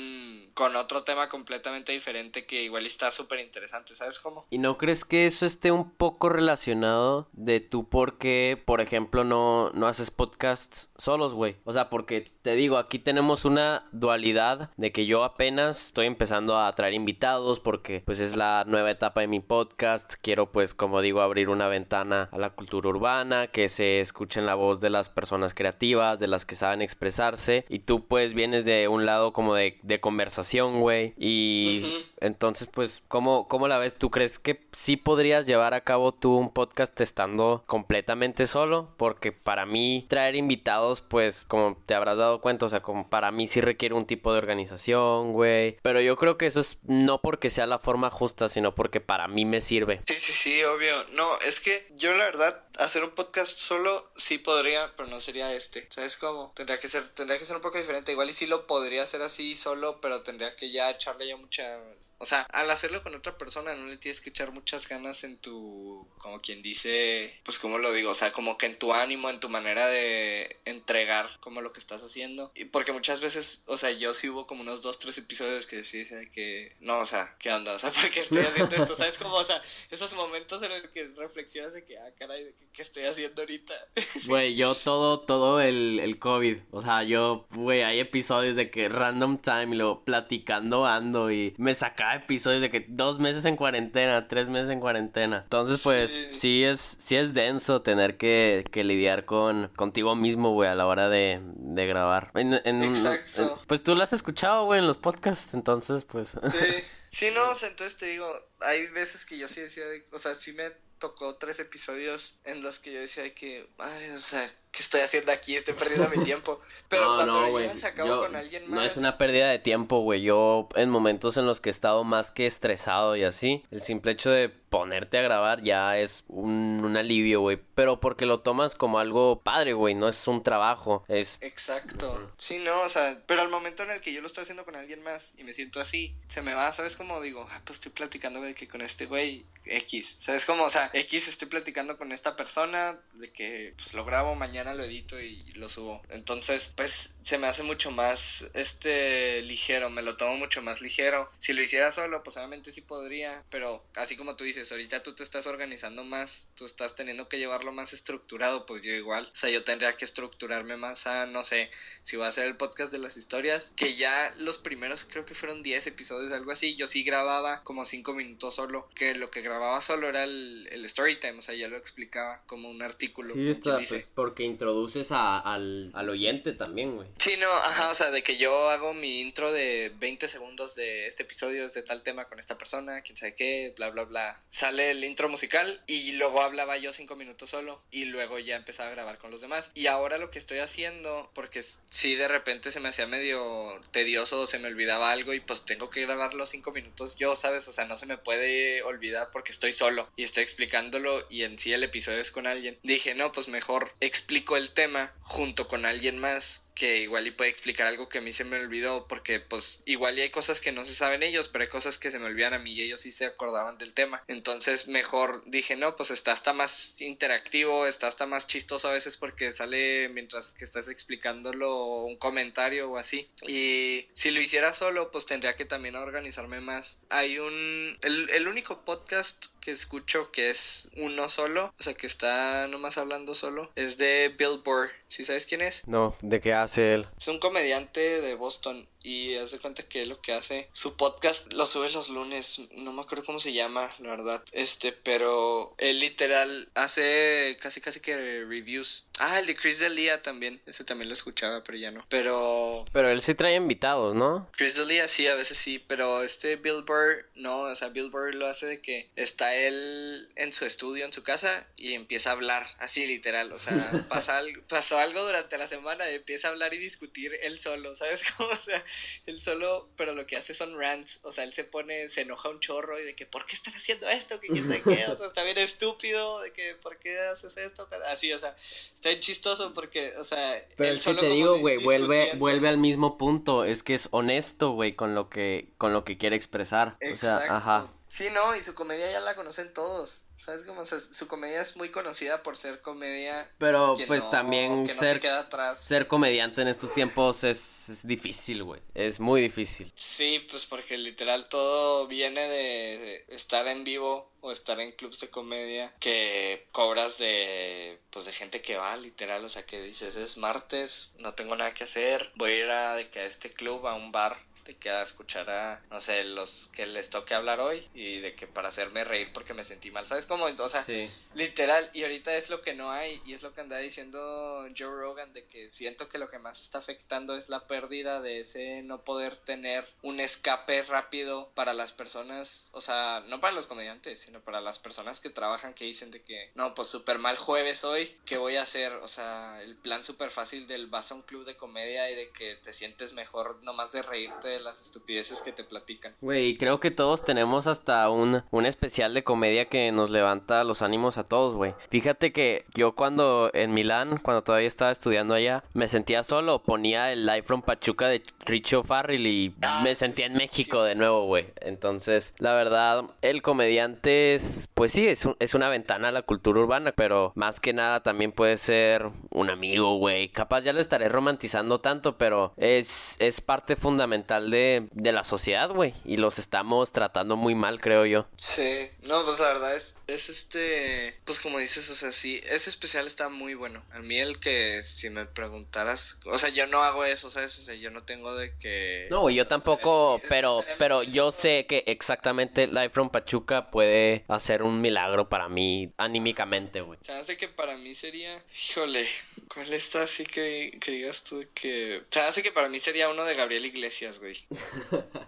con otro tema completamente diferente que igual está súper interesante, ¿sabes cómo? ¿Y no crees que eso esté un poco relacionado de tú por qué, por ejemplo, no, no haces podcasts solos, güey? O sea, porque te digo, aquí tenemos una dualidad de que yo apenas estoy empezando a traer invitados porque pues es la nueva etapa de mi podcast. Quiero pues como digo abrir una ventana a la cultura urbana, que se escuchen la voz de las personas creativas, de las que saben expresarse. Y tú pues vienes de un lado como de, de conversación, güey. Y entonces pues ¿cómo, ¿cómo la ves? ¿Tú crees que sí podrías llevar a cabo tú un podcast estando completamente solo? Porque para mí traer invitados pues como te habrás dado cuenta, o sea, como para mí sí requiere un tipo de organización, güey. Pero yo creo que eso es no porque sea la forma justa, sino porque para mí me sirve. Sí, sí, sí, obvio. No, es que yo la verdad hacer un podcast solo sí podría, pero no sería este. ¿Sabes cómo? Tendría que ser, tendría que ser un poco diferente. Igual y sí lo podría hacer así solo, pero tendría que ya echarle ya mucha. O sea, al hacerlo con otra persona no le tienes que echar muchas ganas en tu, como quien dice, pues como lo digo, o sea, como que en tu ánimo, en tu manera de entregar como lo que estás haciendo. Y porque muchas veces, o sea, yo sí hubo como unos dos, tres episodios que sí decía que, no, o sea, ¿qué onda? O sea, ¿por qué estoy haciendo esto? ¿Sabes cómo? O sea, esos momentos en los que reflexionas de que, ah, caray, de que ¿qué estoy haciendo ahorita? Güey, yo todo, todo el, el COVID, o sea, yo, güey, hay episodios de que random time y luego platicando ando y me sacaba episodios de que dos meses en cuarentena, tres meses en cuarentena. Entonces, pues, sí, es, sí es denso tener que, que lidiar con, contigo mismo, güey, a la hora de, de grabar. Exacto. pues tú lo has escuchado, güey, en los podcasts, entonces, pues. Sí. Sí, no, o sea, entonces te digo, hay veces que yo sí decía, o sea, sí me tocó tres episodios en los que yo decía que, madre, o sea, ¿qué estoy haciendo aquí? Estoy perdiendo mi tiempo. Pero No, cuando no, lo llevas a cabo yo- con alguien más. No es una pérdida de tiempo, güey. Yo en momentos en los que he estado más que estresado y así, el simple hecho de ponerte a grabar ya es un, un alivio, güey. Pero porque lo tomas como algo padre, güey. No es un trabajo. Es... Exacto. Sí, no, o sea, pero al momento en el que yo lo estoy haciendo con alguien más y me siento así, se me va, ¿sabes? Como digo, ah, pues estoy platicando de que con este güey X, ¿sabes? Como, o sea, X estoy platicando con esta persona, de que pues lo grabo, mañana lo edito y lo subo. Entonces, pues se me hace mucho más, este, ligero, me lo tomo mucho más ligero. Si lo hiciera solo, pues obviamente sí podría, pero así como tú dices, ahorita tú te estás organizando más, tú estás teniendo que llevarlo más estructurado, pues yo igual. O sea, yo tendría que estructurarme más a, no sé, si voy a hacer el podcast de las historias, que ya los primeros creo que fueron 10 episodios, algo así, yo sí grababa como 5 minutos solo, que lo que grababa solo era el, el story time, o sea, ya lo explicaba como un artículo. Sí, está, pues porque introduces a- al, al oyente también, güey. Sí, no, ajá, o sea, de que yo hago mi intro de 20 segundos de este episodio es de tal tema con esta persona, quién sabe qué, bla, bla, bla. Sale el intro musical y luego hablaba yo cinco minutos solo y luego ya empezaba a grabar con los demás. Y ahora lo que estoy haciendo, porque s- sí de repente se me hacía medio tedioso o se me olvidaba algo y pues tengo que grabar los cinco minutos yo, ¿sabes? O sea, no se me puede olvidar porque estoy solo y estoy explicándolo y en sí el episodio es con alguien. Dije, no, pues mejor explico el tema junto con alguien más que igual y puede explicar algo que a mí se me olvidó porque pues igual y hay cosas que no se saben ellos pero hay cosas que se me olvidan a mí y ellos sí se acordaban del tema. Entonces mejor dije no pues está hasta más interactivo está hasta más chistoso a veces porque sale mientras que estás explicándolo un comentario o así y si lo hiciera solo pues tendría que también organizarme más. Hay un el, el único podcast que escucho que es uno solo o sea que está nomás hablando solo es de Bill Burr ¿sí sabes quién es? No, ¿de qué hace él? Es un comediante de Boston y haz de cuenta que lo que hace, su podcast lo sube los lunes, no me acuerdo cómo se llama, la verdad, este, pero él literal hace casi casi que reviews. Ah, el de Chris D'Elia también, ese también lo escuchaba, pero ya no. Pero Pero él sí trae invitados, ¿no? Chris D'Elia sí, a veces sí, pero este Bill Burr no, o sea, Bill Burr lo hace de que está él en su estudio, en su casa, y empieza a hablar, así literal, o sea, pasa algo, pasó algo durante la semana y empieza a hablar y discutir él solo, ¿sabes cómo? O sea, él solo, pero lo que hace son rants, o sea, él se pone, se enoja un chorro y de que, ¿por qué están haciendo esto? Que quién qué, o sea, está bien estúpido, de que, ¿por qué haces esto? Así, o sea, está bien chistoso porque, o sea, Pero él es que te digo, di- güey, vuelve, vuelve al mismo punto. Es que es honesto, güey, con lo que, con lo que quiere expresar. O sea, Exacto. ajá. Sí, no, y su comedia ya la conocen todos. ¿Sabes cómo? O sea, su comedia es muy conocida por ser comedia. Pero que pues no- también que no ser, se queda atrás. ser comediante en estos tiempos es, es difícil, güey. Es muy difícil. Sí, pues porque literal todo viene de estar en vivo o estar en clubs de comedia que cobras de pues de gente que va literal, o sea que dices es martes, no tengo nada que hacer, voy a ir a, de que a este club, a un bar de que a escuchar a, no sé, los que les toque hablar hoy y de que para hacerme reír porque me sentí mal, ¿sabes cómo? O sea, Sí. Literal, y ahorita es lo que no hay, y es lo que anda diciendo Joe Rogan, de que siento que lo que más está afectando es la pérdida de ese no poder tener un escape rápido para las personas, o sea, no para los comediantes, sino para las personas que trabajan que dicen de que, no, pues súper mal jueves hoy, ¿qué voy a hacer? O sea, el plan súper fácil del vas a un club de comedia y de que te sientes mejor nomás de reírte de las estupideces que te platican. Güey, creo que todos tenemos hasta un, un especial de comedia que nos levanta los ánimos a todos, güey. Fíjate que yo cuando en Milán, cuando todavía estaba estudiando allá, me sentía solo, ponía el Live from Pachuca de Richo Farrell y me sentía en México de nuevo, güey. Entonces, la verdad, el comediante es, pues sí, es, es una ventana a la cultura urbana, pero más que nada también puede ser un amigo, güey. Capaz ya lo estaré romantizando tanto, pero es, es parte fundamental de, de la sociedad, güey. Y los estamos tratando muy mal, creo yo. Sí, no, pues la verdad es, es este, pues como dices, o sea, sí, ese especial está muy bueno. A mí el que, si me preguntaras, o sea, yo no hago eso, ¿sabes? O sea, yo no tengo de que... No, yo tampoco, pero, pero yo sé que exactamente Live from Pachuca puede hacer un milagro para mí anímicamente, güey. Hace que para mí sería, híjole, ¿cuál está así que, que digas tú que... Hace que para mí sería uno de Gabriel Iglesias, güey.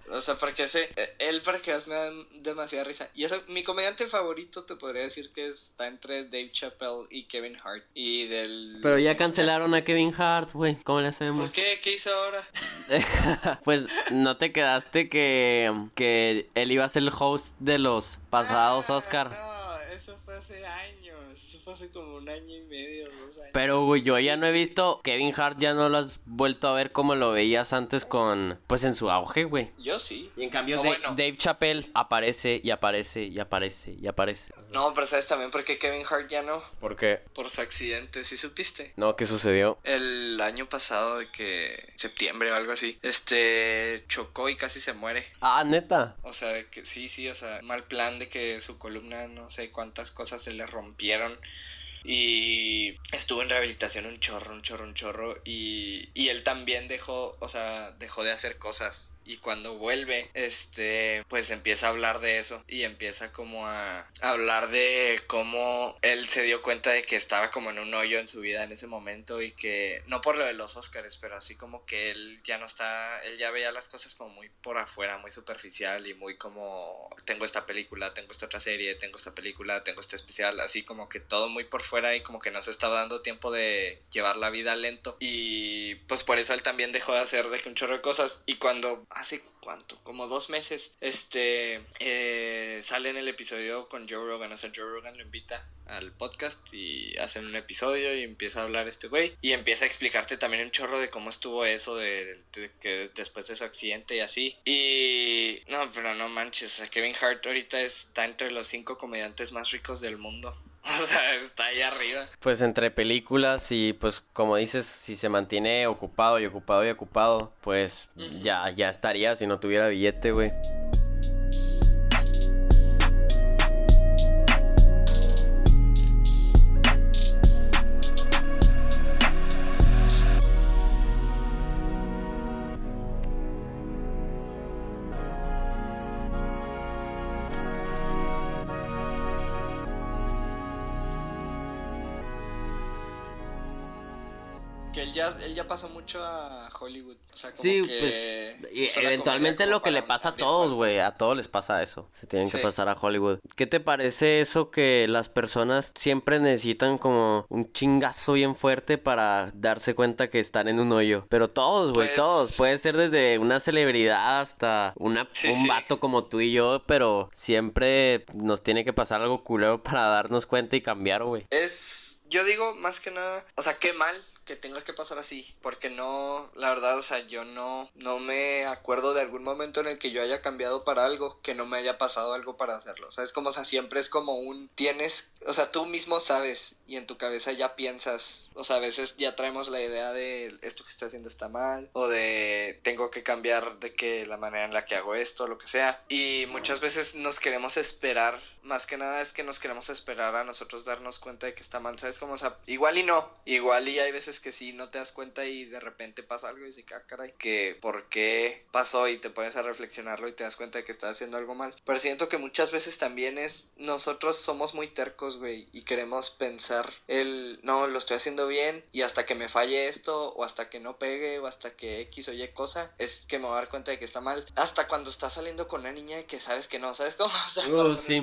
O sea, porque ese, él para que me da demasiada risa. Y eso, mi comediante favorito te podría decir que está entre Dave Chappelle y Kevin Hart. Y del... Pero ya cancelaron a Kevin Hart, güey. ¿Cómo le hacemos? ¿Por qué? ¿Qué hizo ahora? pues no te quedaste que, que él iba a ser el host de los pasados Ah, Oscar. No, eso fue hace años. Fue hace como un año y medio, dos años. Pero, güey, yo ya no he visto. Kevin Hart ya no lo has vuelto a ver como lo veías antes con. Pues en su auge, güey. Yo sí. Y en cambio, No, Da- bueno. Dave Chappelle aparece y aparece y aparece y aparece. No, pero sabes también por qué Kevin Hart ya no. ¿Por qué? Por su accidente, ¿sí supiste? No, ¿qué sucedió? El año pasado, de que septiembre o algo así, este chocó y casi se muere. Ah, neta. O sea, que sí, sí, o sea, mal plan de que su columna, no sé cuántas cosas se le rompieron. Y estuvo en rehabilitación un chorro, un chorro, un chorro. Y, y él también dejó, o sea, dejó de hacer cosas. Y cuando vuelve, este, pues empieza a hablar de eso. Y empieza como a hablar de cómo él se dio cuenta de que estaba como en un hoyo en su vida en ese momento. Y que, no por lo de los Oscars, pero así como que él ya no está, él ya veía las cosas como muy por afuera, muy superficial y muy como, tengo esta película, tengo esta otra serie, tengo esta película, tengo este especial. Así como que todo muy por fuera y como que no se estaba dando tiempo de llevar la vida lento. Y pues por eso él también dejó de hacer de que un chorro de cosas. Y cuando hace cuánto, como dos meses, este eh, sale en el episodio con Joe Rogan. O sea, Joe Rogan lo invita al podcast y hacen un episodio y empieza a hablar este güey. Y empieza a explicarte también un chorro de cómo estuvo eso, de, que después de su accidente y así. Y no, pero no manches, Kevin Hart ahorita está entre los cinco comediantes más ricos del mundo. O sea, está ahí arriba. Pues entre películas y pues como dices, si se mantiene ocupado y ocupado y ocupado, pues ya, ya estaría si no tuviera billete, güey. Él ya, él ya pasó mucho a Hollywood. O sea, como Sí, que pues eventualmente lo que le pasa a todos, güey, a todos les pasa eso. Se tienen que pasar a Hollywood. ¿Qué te parece eso que las personas siempre necesitan como un chingazo bien fuerte para darse cuenta que están en un hoyo? Pero todos, güey, Pues- todos. Puede ser desde una celebridad hasta una, Sí, un vato como tú y yo, pero siempre nos tiene que pasar algo culero para darnos cuenta y cambiar, güey. Es, yo digo más que nada, o sea, qué mal que tenga que pasar así, porque no, la verdad, o sea, yo no, no me acuerdo de algún momento en el que yo haya cambiado para algo, que no me haya pasado algo para hacerlo, o sea, es como, o sea, siempre es como un, tienes, o sea, tú mismo sabes y en tu cabeza ya piensas, o sea, a veces ya traemos la idea de esto que estoy haciendo está mal, o de tengo que cambiar de que la manera en la que hago esto, lo que sea, y muchas veces nos queremos esperar, más que nada es que nos queremos esperar a nosotros darnos cuenta de que está mal, ¿sabes? Como, o sea, igual y no, igual y hay veces que sí no te das cuenta y de repente pasa algo y dices, ah, caray, que por qué pasó y te pones a reflexionarlo y te das cuenta de que estás haciendo algo mal. Pero siento que muchas veces también es, nosotros somos muy tercos, güey, y queremos pensar el, no, lo estoy haciendo bien y hasta que me falle esto o hasta que no pegue o hasta que X o Y cosa, es que me voy a dar cuenta de que está mal. Hasta cuando estás saliendo con una niña y que sabes que no, ¿sabes cómo? O sea, uh, sí.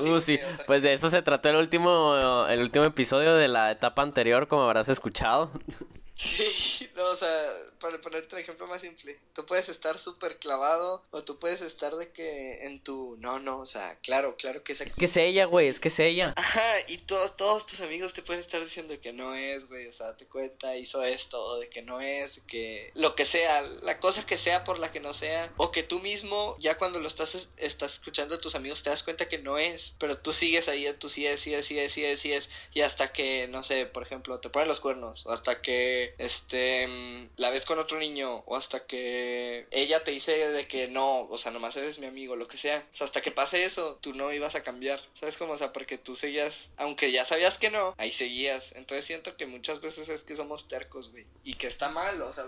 Uh, sí. Pues de eso se trató el último, el último episodio de la etapa anterior, como habrás escuchado. Sí, o sea, para ponerte el ejemplo más simple, tú puedes estar súper clavado o tú puedes estar de que en tu, no, no, o sea, claro, claro que es Es que es ella, güey, es que es ella. Ajá, y todos tus amigos te pueden estar diciendo que no es, güey, o sea, te cuenta, hizo esto, o de que no es, que lo que sea, la cosa que sea por la que no sea, o que tú mismo, ya cuando lo estás, estás escuchando a tus amigos, te das cuenta que no es, pero tú sigues ahí, tú sigues, sigues, sigues, sigues, sigues, y hasta que, no sé, por ejemplo, te ponen los cuernos, o hasta que este, la ves con otro niño o hasta que ella te dice de que no, o sea, nomás eres mi amigo, lo que sea. O sea, hasta que pase eso, tú no ibas a cambiar. ¿Sabes cómo? O sea, porque tú seguías, aunque ya sabías que no, ahí seguías. Entonces siento que muchas veces es que somos tercos, güey. Y que está mal, o sea,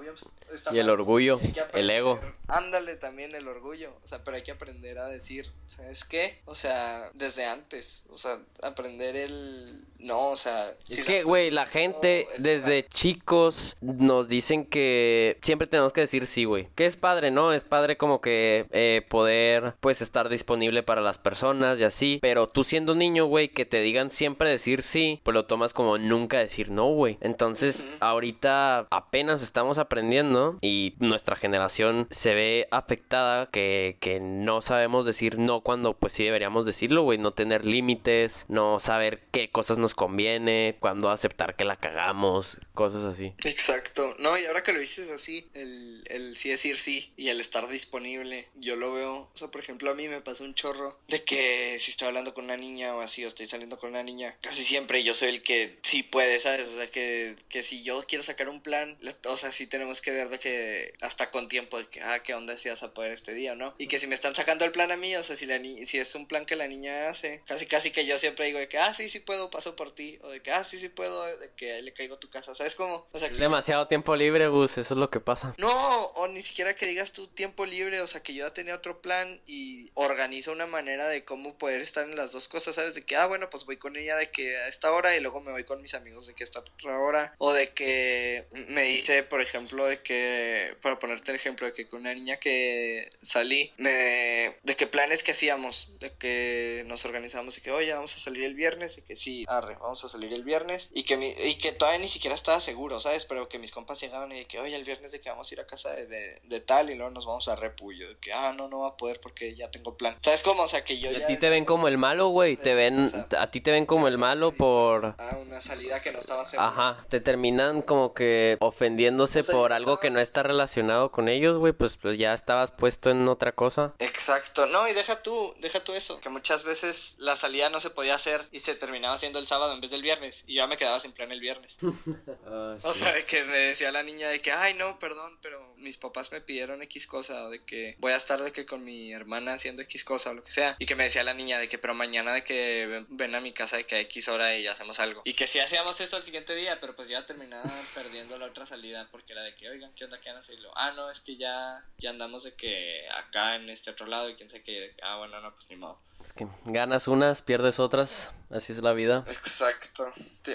Y el orgullo, el ego. Ándale también el orgullo. O sea, pero hay que aprender a decir, ¿sabes qué? O sea, desde antes. O sea, aprender el... No, o sea... Es que, güey, la gente desde chicos nos dicen que siempre tenemos que decir sí, güey. Que es padre, ¿no? Es padre como que eh, poder, pues, estar disponible para las personas y así. Pero tú siendo niño, güey, que te digan siempre decir sí, pues lo tomas como nunca decir no, güey. Entonces, ahorita apenas estamos aprendiendo y nuestra generación se ve afectada que, que no sabemos decir no cuando, pues, sí deberíamos decirlo, güey. No tener límites, no saber qué cosas nos conviene, cuando aceptar que la cagamos, cosas así. Exacto. No, y ahora que lo dices así, el, el sí decir sí y el estar disponible, yo lo veo. O sea, por ejemplo, a mí me pasa un chorro de que si estoy hablando con una niña o así, o estoy saliendo con una niña, casi siempre yo soy el que sí puede, ¿sabes? O sea, que, que si yo quiero sacar un plan, o sea, sí tenemos que ver de que hasta con tiempo, de que, ah, qué onda si vas a poder este día no. Y que si me están sacando el plan a mí, o sea, si, la si es un plan que la niña hace, casi casi que yo siempre digo de que, ah, sí, sí puedo, paso por ti, o de que, ah, sí, sí puedo, de que le caigo tu casa, ¿sabes cómo? Demasiado tiempo libre, Gus, eso es lo que pasa. No, o ni siquiera que digas tu tiempo libre, o sea, que yo ya tenía otro plan y organizo una manera de cómo poder estar en las dos cosas, ¿sabes? De que, ah, bueno, pues voy con ella de que a esta hora y luego me voy con mis amigos de que a esta otra hora. O de que me dice, por ejemplo, de que, para ponerte el ejemplo, de que con una niña que salí, me, de qué planes que hacíamos, de que nos organizamos y que, oye, vamos a salir el viernes, y que sí, arre, vamos a salir el viernes, y que, mi, y que todavía ni siquiera estaba seguro, ¿sabes? Pero que mis compas llegaban y de que, oye, el viernes de que vamos a ir a casa de, de, tal y luego nos vamos a repullo. De que, ah, no, no va a poder porque ya tengo plan. ¿Sabes cómo? O sea, que yo a ti te ven como el malo, güey. Te ven, a ti te ven como el malo por... Ah, una salida que no estaba segura. Ajá, te terminan como que ofendiéndose por algo que no está relacionado con ellos, güey. Pues, pues ya estabas puesto en otra cosa. Exacto. No, y deja tú, deja tú eso. Que muchas veces la salida no se podía hacer y se terminaba haciendo el sábado en vez del viernes. Y ya me quedaba sin plan el viernes. Ah, o sea, que me decía la niña de que, ay, no, perdón, pero mis papás me pidieron X cosa, o de que voy a estar de que con mi hermana haciendo X cosa, o lo que sea. Y que me decía la niña de que, pero mañana de que ven, a mi casa de que a X hora y hacemos algo. Y que si hacíamos eso el siguiente día, pero pues ya terminaba perdiendo la otra salida porque era de que, oigan, ¿qué onda? ¿Qué van a hacer? ah, no, es que ya, ya andamos de que acá en este otro lado y quién sabe qué. Ah, bueno, no, pues ni modo. Es que ganas unas, pierdes otras, así es la vida. Exacto.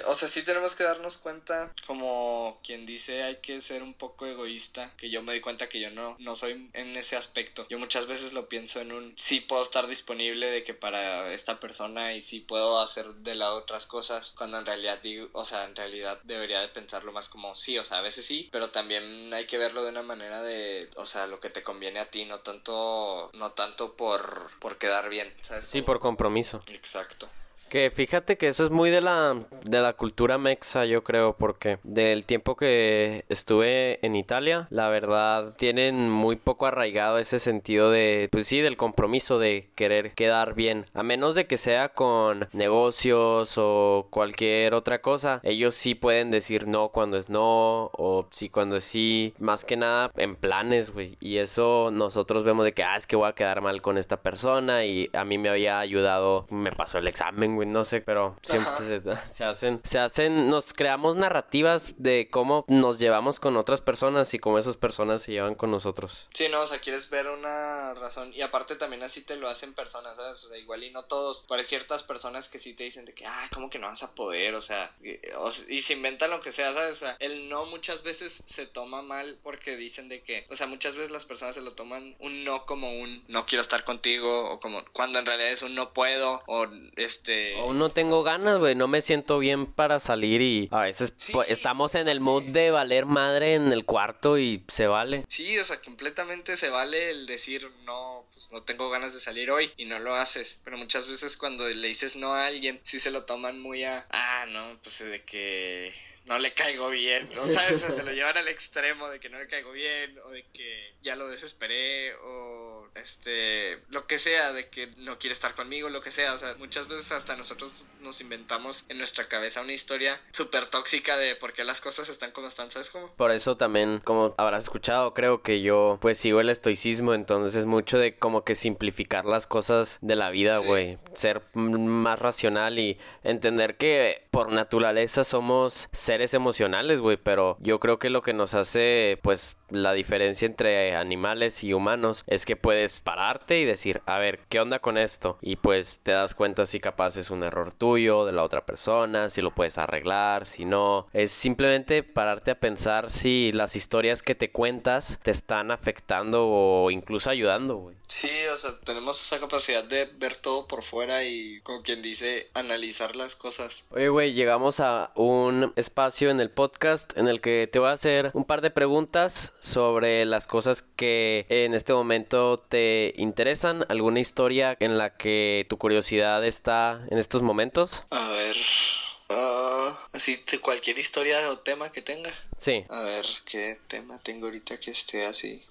O sea, sí tenemos que darnos cuenta, como quien dice, hay que ser un poco egoísta, que yo me di cuenta que yo no, no soy en ese aspecto. Yo muchas veces lo pienso en un, sí puedo estar disponible de que para esta persona y sí puedo hacer de lado otras cosas, cuando en realidad digo, o sea, en realidad debería de pensarlo más como sí, o sea, a veces sí, pero también hay que verlo de una manera de, o sea, lo que te conviene a ti, no tanto, no tanto por, por quedar bien, ¿sabes? Sí, por compromiso. Exacto. Que fíjate que eso es muy de la, de la cultura mexa, yo creo, porque del tiempo que estuve en Italia, la verdad, tienen muy poco arraigado ese sentido de, pues sí, del compromiso de querer quedar bien. A menos de que sea con negocios o cualquier otra cosa, ellos sí pueden decir no cuando es no, o sí cuando es sí, más que nada en planes, güey. Y eso nosotros vemos de que, ah, es que voy a quedar mal con esta persona y a mí me había ayudado, me pasó el examen, no sé, pero siempre se, hacen, se hacen, nos creamos narrativas de cómo nos llevamos con otras personas y cómo esas personas se llevan con nosotros. Sí, no, o sea, quieres ver una razón y aparte también así te lo hacen personas, ¿sabes? O sea, igual y no todos, hay ciertas personas que sí te dicen de que, ah, ¿cómo que no vas a poder? O sea, y, se inventan lo que sea, ¿sabes? O sea, el no muchas veces se toma mal porque dicen de que, o sea, muchas veces las personas se lo toman un no como un no quiero estar contigo o como cuando en realidad es un no puedo o este... O no tengo ganas, güey, no me siento bien para salir y a veces pues, estamos en el mood de valer madre en el cuarto y se vale. Sí, o sea, completamente se vale el decir no, pues no tengo ganas de salir hoy y no lo haces, pero muchas veces cuando le dices no a alguien, sí se lo toman muy a, ah, no, pues de que no le caigo bien, ¿no sabes? se lo llevan al extremo de que no le caigo bien o de que ya lo desesperé o este lo que sea de que no quiere estar conmigo, lo que sea, o sea, muchas veces hasta nosotros nos inventamos en nuestra cabeza una historia súper tóxica de por qué las cosas están como están, ¿sabes cómo? Por eso también, como habrás escuchado, creo que yo pues sigo el estoicismo, entonces es mucho de como que simplificar las cosas de la vida, güey, ser más racional y entender que por naturaleza somos seres emocionales, güey, pero yo creo que lo que nos hace, pues, la diferencia entre animales y humanos es que puedes pararte y decir, a ver, ¿qué onda con esto? Y pues te das cuenta si capaz es un error tuyo, de la otra persona, si lo puedes arreglar, si no. Es simplemente pararte a pensar si las historias que te cuentas te están afectando o incluso ayudando, güey. Sí, o sea, tenemos esa capacidad de ver todo por fuera y, como quien dice, analizar las cosas. Oye, güey, llegamos a un espacio en el podcast en el que te voy a hacer un par de preguntas sobre las cosas que en este momento te interesan, alguna historia en la que tu curiosidad está en estos momentos. A ver, uh, así cualquier historia o tema que tenga. Sí. A ver, ¿qué tema tengo ahorita que esté así?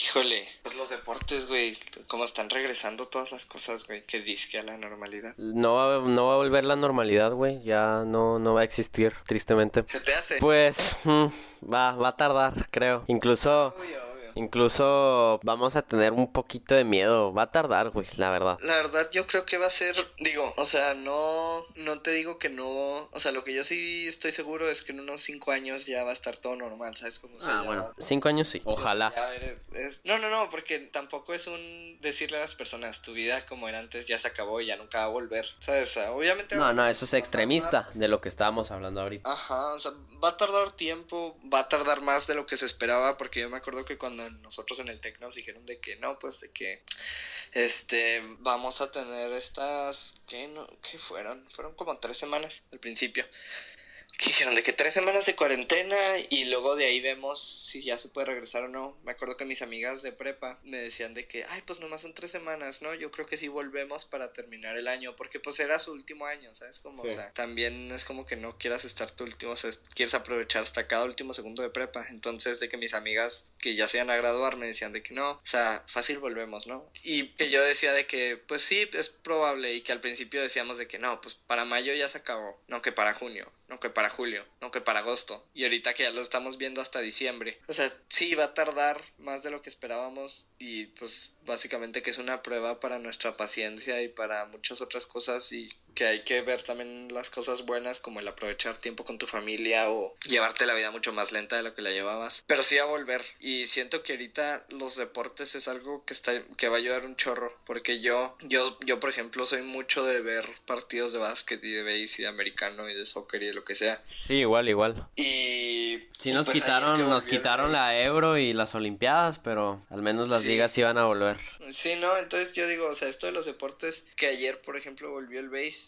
Híjole, pues los deportes, güey, cómo están regresando todas las cosas, güey, que disque a la normalidad. No va, no va a volver la normalidad, güey, ya no, no va a existir, tristemente. ¿Se te hace? Pues, mm, va, va a tardar, creo. Incluso... Incluso vamos a tener un poquito de miedo. Va a tardar, güey, la verdad. La verdad, yo creo que va a ser, digo, o sea, no, no te digo que no, o sea, lo que yo sí estoy seguro es que en unos cinco años ya va a estar todo normal, ¿sabes cómo se Ah, bueno, cinco años sí, ojalá. no, no, no, porque tampoco es un decirle a las personas, tu vida como era antes ya se acabó y ya nunca va a volver, ¿sabes? Obviamente... No, no, eso es extremista de lo que estábamos hablando ahorita. Ajá, o sea, va a tardar tiempo, va a tardar más de lo que se esperaba, porque yo me acuerdo que cuando nosotros en el TEC nos dijeron de que no, pues de que este vamos a tener estas, ¿qué, no, ¿qué fueron? Fueron como tres semanas al principio que dijeron de que tres semanas de cuarentena y luego de ahí vemos si ya se puede regresar o no. Me acuerdo que mis amigas de prepa me decían de que, ay, pues nomás son tres semanas, ¿no? Yo creo que sí volvemos para terminar el año, porque pues era su último año, ¿sabes? Como, o sea, también es como que no quieras estar tu último, o sea, quieres aprovechar hasta cada último segundo de prepa. Entonces, de que mis amigas que ya se iban a graduar me decían de que no, o sea, fácil volvemos, ¿no? Y que yo decía de que, pues sí, es probable y que al principio decíamos de que no, pues para mayo ya se acabó, no que para junio, no que para julio, no que para agosto. Y ahorita que ya lo estamos viendo hasta diciembre. O sea, sí va a tardar más de lo que esperábamos y pues básicamente que es una prueba para nuestra paciencia y para muchas otras cosas y que hay que ver también las cosas buenas como el aprovechar tiempo con tu familia o llevarte la vida mucho más lenta de lo que la llevabas. Pero sí a volver y siento que ahorita los deportes es algo que está que va a ayudar un chorro porque yo yo yo por ejemplo soy mucho de ver partidos de básquet y de base y de americano y de soccer y de lo que sea. Sí, igual, igual. Y sí nos pues quitaron nos quitaron la Euro y las Olimpiadas, pero al menos las ligas iban a volver. Sí, no, entonces yo digo, o sea, esto de los deportes que ayer por ejemplo volvió el base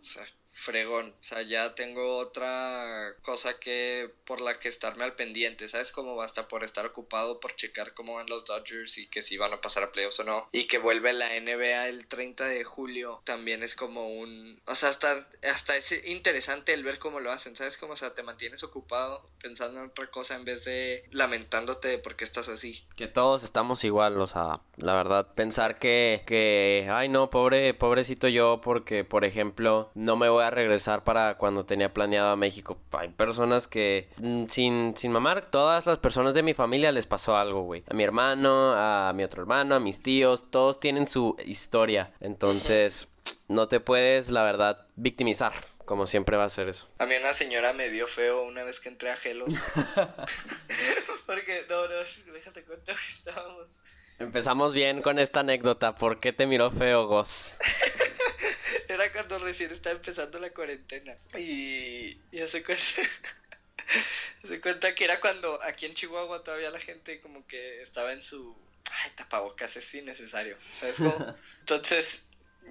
o sea, fregón. O sea, ya tengo otra cosa que por la que estarme al pendiente, ¿sabes? Como basta por estar ocupado por checar cómo van los Dodgers y que si van a pasar a playoffs o no. Y que vuelve la NBA el 30 de julio. También es como un... O sea, hasta, hasta es interesante el ver cómo lo hacen, ¿sabes? Como, o sea, te mantienes ocupado pensando en otra cosa en vez de lamentándote de por qué estás así. Que todos estamos igual, o sea, la verdad, pensar que, que, ay no, pobre, pobrecito yo porque, por ejemplo, no me voy a regresar para cuando tenía planeado a México. Hay personas que, mm, sin, sin mamar, todas las personas de mi familia les pasó algo, güey. A mi hermano, a mi otro hermano, a mis tíos, todos tienen su historia. Entonces, no te puedes, la verdad, victimizar. Como siempre va a ser eso. A mí una señora me vio feo una vez que entré a Gelos. Porque, no, no, déjate cuenta que estábamos. Empezamos bien con esta anécdota. ¿Por qué te miró feo, Goss? Era cuando recién estaba empezando la cuarentena. Y, y hace cuenta. hace cuenta que era cuando aquí en Chihuahua todavía la gente como que estaba en su. Ay, tapabocas es innecesario. ¿Sabes cómo? Entonces,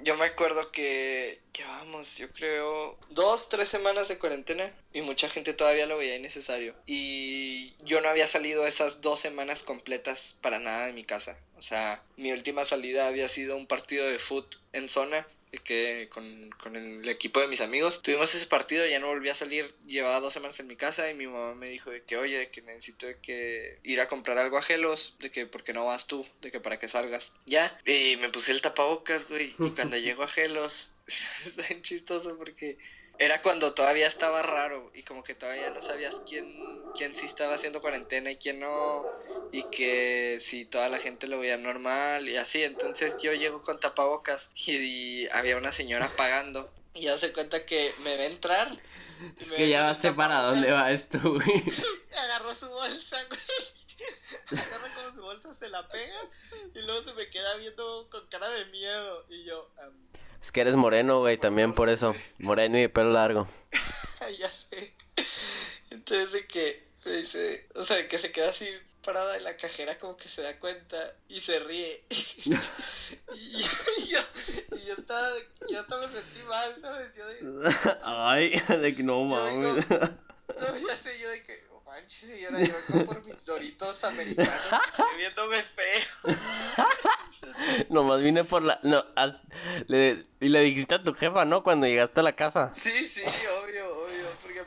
yo me acuerdo que llevábamos, yo creo, dos, tres semanas de cuarentena y mucha gente todavía lo veía innecesario. Y yo no había salido esas dos semanas completas para nada de mi casa. O sea, mi última salida había sido un partido de foot en zona que con, con, el equipo de mis amigos. Tuvimos ese partido, ya no volví a salir, llevaba dos semanas en mi casa y mi mamá me dijo de que, oye, que necesito que ir a comprar algo a Gelos, de que, porque no vas tú? De que para que salgas. Ya, y me puse el tapabocas, güey, y cuando llego a Gelos, es bien chistoso porque era cuando todavía estaba raro y como que todavía no sabías quién, quién sí estaba haciendo cuarentena y quién no y que si toda la gente lo veía normal y así. Entonces yo llego con tapabocas y, había una señora pagando y ya se cuenta que me ve entrar. Es que ya sé para dónde va esto, güey. Agarró su bolsa, güey. Agarra como su bolsa, se la pega y luego se me queda viendo con cara de miedo y yo... Es que eres moreno, güey, también por eso. Moreno y de pelo largo. ya sé. Entonces de que me dice, o sea, que se queda así parada en la cajera como que se da cuenta y se ríe. y, yo, y, yo, y yo estaba, yo estaba me sentí mal, ¿sabes? Yo de, Ay, de que no mames. No, ya sé yo de que, manches, señora, yo vengo por mis doritos americanos, viéndome feo. Nomás vine por la. No, le, y le dijiste a tu jefa, ¿no? Cuando llegaste a la casa. Sí, sí, obvio,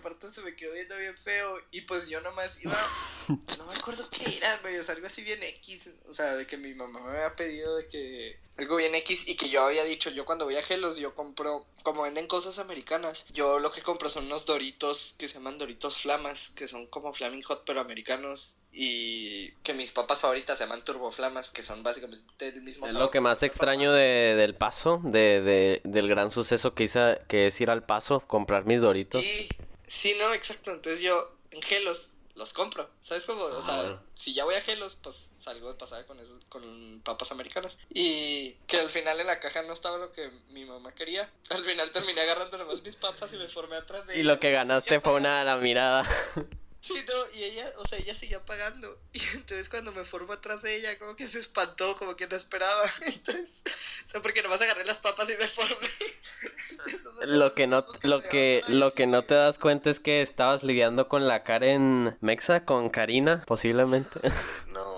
aparte se me quedó viendo bien feo. Y pues yo nomás iba. No me acuerdo qué era, güey. O sea, algo así bien X. O sea, de que mi mamá me había pedido de que. Algo bien X. Y que yo había dicho, yo cuando voy a Gelos, yo compro. Como venden cosas americanas, yo lo que compro son unos doritos que se llaman doritos flamas. Que son como Flaming Hot, pero americanos y que mis papas favoritas se llaman turboflamas, que son básicamente el mismo Es lo que más extraño de, del paso, de, de, del gran suceso que hice, que es ir al paso, comprar mis doritos. Sí, sí, no, exacto. Entonces yo en Gelos los compro. ¿Sabes cómo? O sea, Ah. si ya voy a Gelos, pues salgo de pasar con esos, con papas americanas. Y que al final en la caja no estaba lo que mi mamá quería. Al final terminé agarrando nomás mis papas y me formé atrás de Y ella. lo que ganaste fue una la mirada. Sí, no, y ella, o sea, ella seguía pagando. Y entonces cuando me formo atrás de ella, como que se espantó, como que no esperaba. Entonces, o sea, porque nomás agarré las papas y me formé. Lo que no, lo que, lo que no te das cuenta es que estabas lidiando con la Karen Mexa, con Karina, posiblemente. No,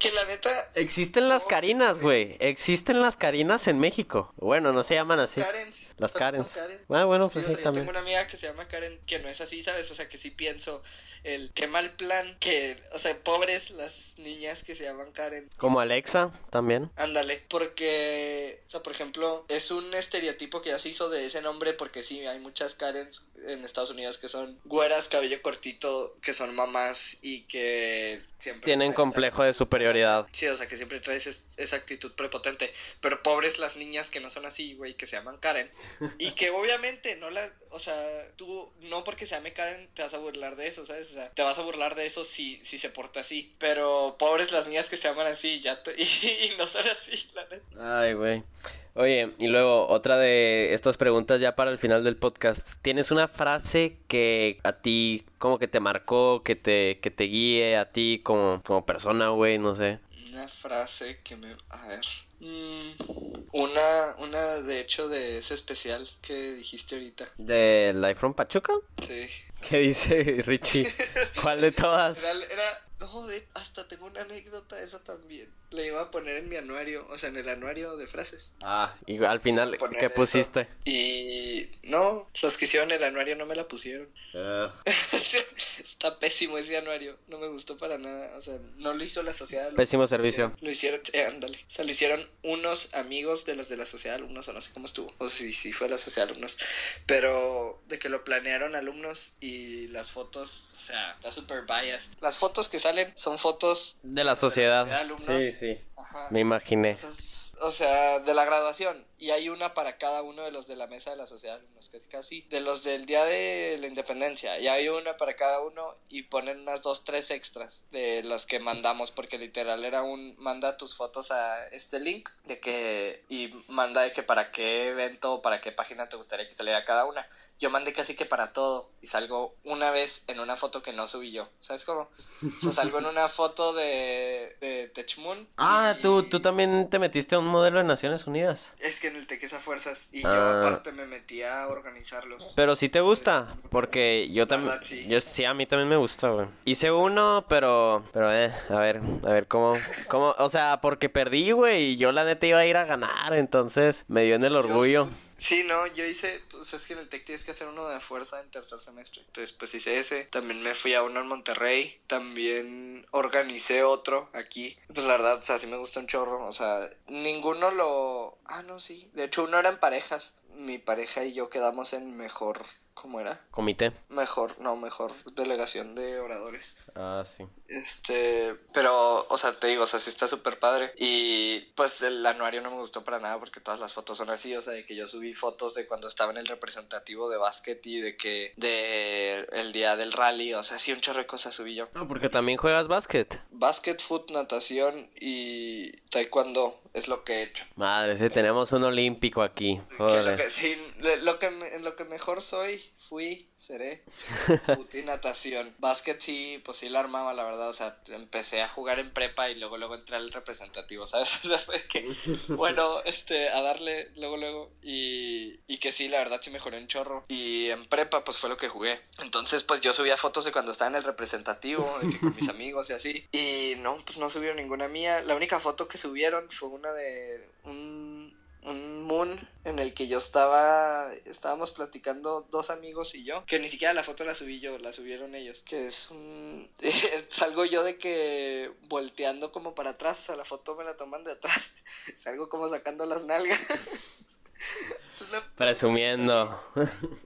que la neta, Existen las Karinas, güey. Existen las Karinas en México. Bueno, no se llaman así. Karens. Las también Karens. Karen. Ah, bueno, Sí, pues o sea, yo también. tengo una amiga que se llama Karen, que no es así, ¿sabes? O sea, que sí pienso el qué mal plan, que, o sea, pobres las niñas que se llaman Karen. Como Alexa, también. Ándale, porque, o sea, por ejemplo, es un estereotipo que ya se hizo de ese nombre porque sí, hay muchas Karens en Estados Unidos que son güeras, cabello cortito, que son mamás y que siempre... Tienen complejo de superioridad. Sí, o sea, que siempre traes es- esa actitud prepotente, pero pobres las niñas que no son así, güey, que se llaman Karen y que obviamente no la, o sea, tú no porque se llame Karen te vas a burlar de eso, ¿sabes? O sea, te vas a burlar de eso si, si se porta así, pero pobres las niñas que se llaman así ya te- y, y no son así, la neta. Ay, güey. Oye, y luego otra de estas preguntas ya para el final del podcast. ¿Tienes una frase que a ti como que te marcó, que te, que te guíe a ti como, como persona, güey? No sé. Una frase que me... A ver. Mm, una, una de hecho de ese especial que dijiste ahorita. ¿De Life from Pachuca? Sí. ¿Qué dice Richie? ¿Cuál de todas? Era, era- no, de- hasta tengo una anécdota de esa también. La iba a poner en mi anuario, o sea, en el anuario de frases. Ah, y al final, ¿qué eso. pusiste? Y no, los que hicieron el anuario no me la pusieron. Está pésimo ese anuario, no me gustó para nada. O sea, no lo hizo la sociedad. Pésimo lo servicio. hicieron- Lo hicieron, eh, ándale. O sea, lo hicieron unos amigos de los de la sociedad de alumnos, o no sé cómo estuvo. O si sí fue la sociedad de alumnos. Pero de que lo planearon alumnos y las fotos, o sea, está super biased. Las fotos que salen son fotos. De la sociedad. de alumnos. Sí, sí. Ajá. Me imaginé. Entonces, o sea, de la graduación. Y hay una para cada uno de los de la mesa de la sociedad, de alumnos, casi casi. De los del día de la independencia. Y hay una para cada uno y ponen unas dos, tres extras de los que mandamos. Porque literal era un, manda tus fotos a este link de que, y manda de que para qué evento o para qué página te gustaría que saliera cada una. Yo mandé casi que para todo. Y salgo una vez en una foto que no subí yo. ¿Sabes cómo? O sea, salgo en una foto de, de Techmoon. Ah, y- tú, tú también te metiste a un modelo de Naciones Unidas. es que en el Tequesa Fuerzas y Ah. yo aparte me metí a organizarlos. Pero sí te gusta, porque yo también, sí. yo sí a mí también me gusta, güey. Hice uno, pero, pero eh, a ver, a ver cómo, cómo, o sea, porque perdí, güey, y yo la neta iba a ir a ganar, entonces me dio en el orgullo. Sí, no, yo hice, pues es que en el TEC tienes que hacer uno de fuerza en tercer semestre. Entonces, pues hice ese. También me fui a uno en Monterrey. También organicé otro aquí. Pues la verdad, o sea, sí me gusta un chorro. O sea, ninguno lo... Ah, no, sí. De hecho, uno era en parejas. Mi pareja y yo quedamos en mejor... ¿Cómo era? Comité. Mejor, no, mejor delegación de oradores. Ah, sí. Este, pero, o sea, te digo, o sea, sí está súper padre. Y pues el anuario no me gustó para nada porque todas las fotos son así, o sea, de que yo subí fotos de cuando estaba en el representativo de básquet y de que de el día del rally, o sea, sí, un chorro de cosas subí yo. No, porque también juegas básquet. Básquet, foot, natación y taekwondo es lo que he hecho. Madre, sí, tenemos un olímpico aquí. Lo que, sí, lo que en lo que mejor soy, fui, seré, foot y natación. Básquet sí, pues sí la armaba, la verdad, o sea, empecé a jugar en prepa y luego luego entré al representativo, ¿sabes? O sea, fue que, bueno, este, a darle luego luego y, y que sí, la verdad sí mejoré un chorro. Y en prepa, pues fue lo que jugué. Entonces, pues yo subía fotos de cuando estaba en el representativo, de que con mis amigos y así. Y no, pues no subieron ninguna mía. La única foto que subieron fue una de un, un moon en el que yo estaba, estábamos platicando dos amigos y yo, que ni siquiera la foto la subí yo, la subieron ellos, que es un, salgo yo de que volteando como para atrás, sea, la foto me la toman de atrás, salgo como sacando las nalgas. La- Presumiendo.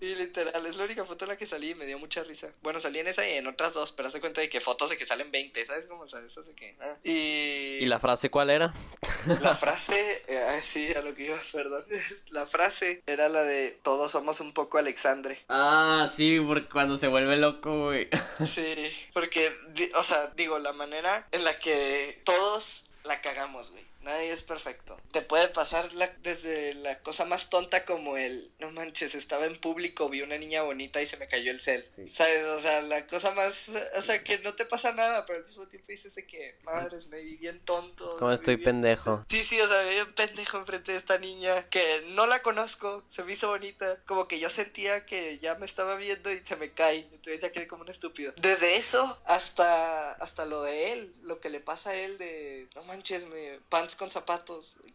Sí, literal, es la única foto en la que salí y me dio mucha risa. Bueno, salí en esa y en otras dos, pero haz de cuenta de que fotos de que salen 20, ¿sabes cómo sabes? De que... ah. Y... ¿Y la frase cuál era? La frase, eh, sí, a lo que iba, perdón. La frase era la de todos somos un poco Alexandre. Ah, sí, porque cuando se vuelve loco, güey. Sí, porque, o sea, digo, la manera en la que todos la cagamos, güey. Nadie es perfecto. Te puede pasar la- desde la cosa más tonta como el, no manches, estaba en público, vi una niña bonita y se me cayó el cel. Sí. ¿Sabes? O sea, la cosa más, o sea, que no te pasa nada, pero al mismo tiempo dices de que, madres, me vi bien tonto. ¿Cómo me estoy bien pendejo? Sí, sí, o sea, me vi un pendejo enfrente de esta niña que no la conozco, se me hizo bonita, como que yo sentía que ya me estaba viendo y se me cae, entonces ya quedé como un estúpido. Desde eso hasta, hasta lo de él, lo que le pasa a él de, no manches, me con zapatos.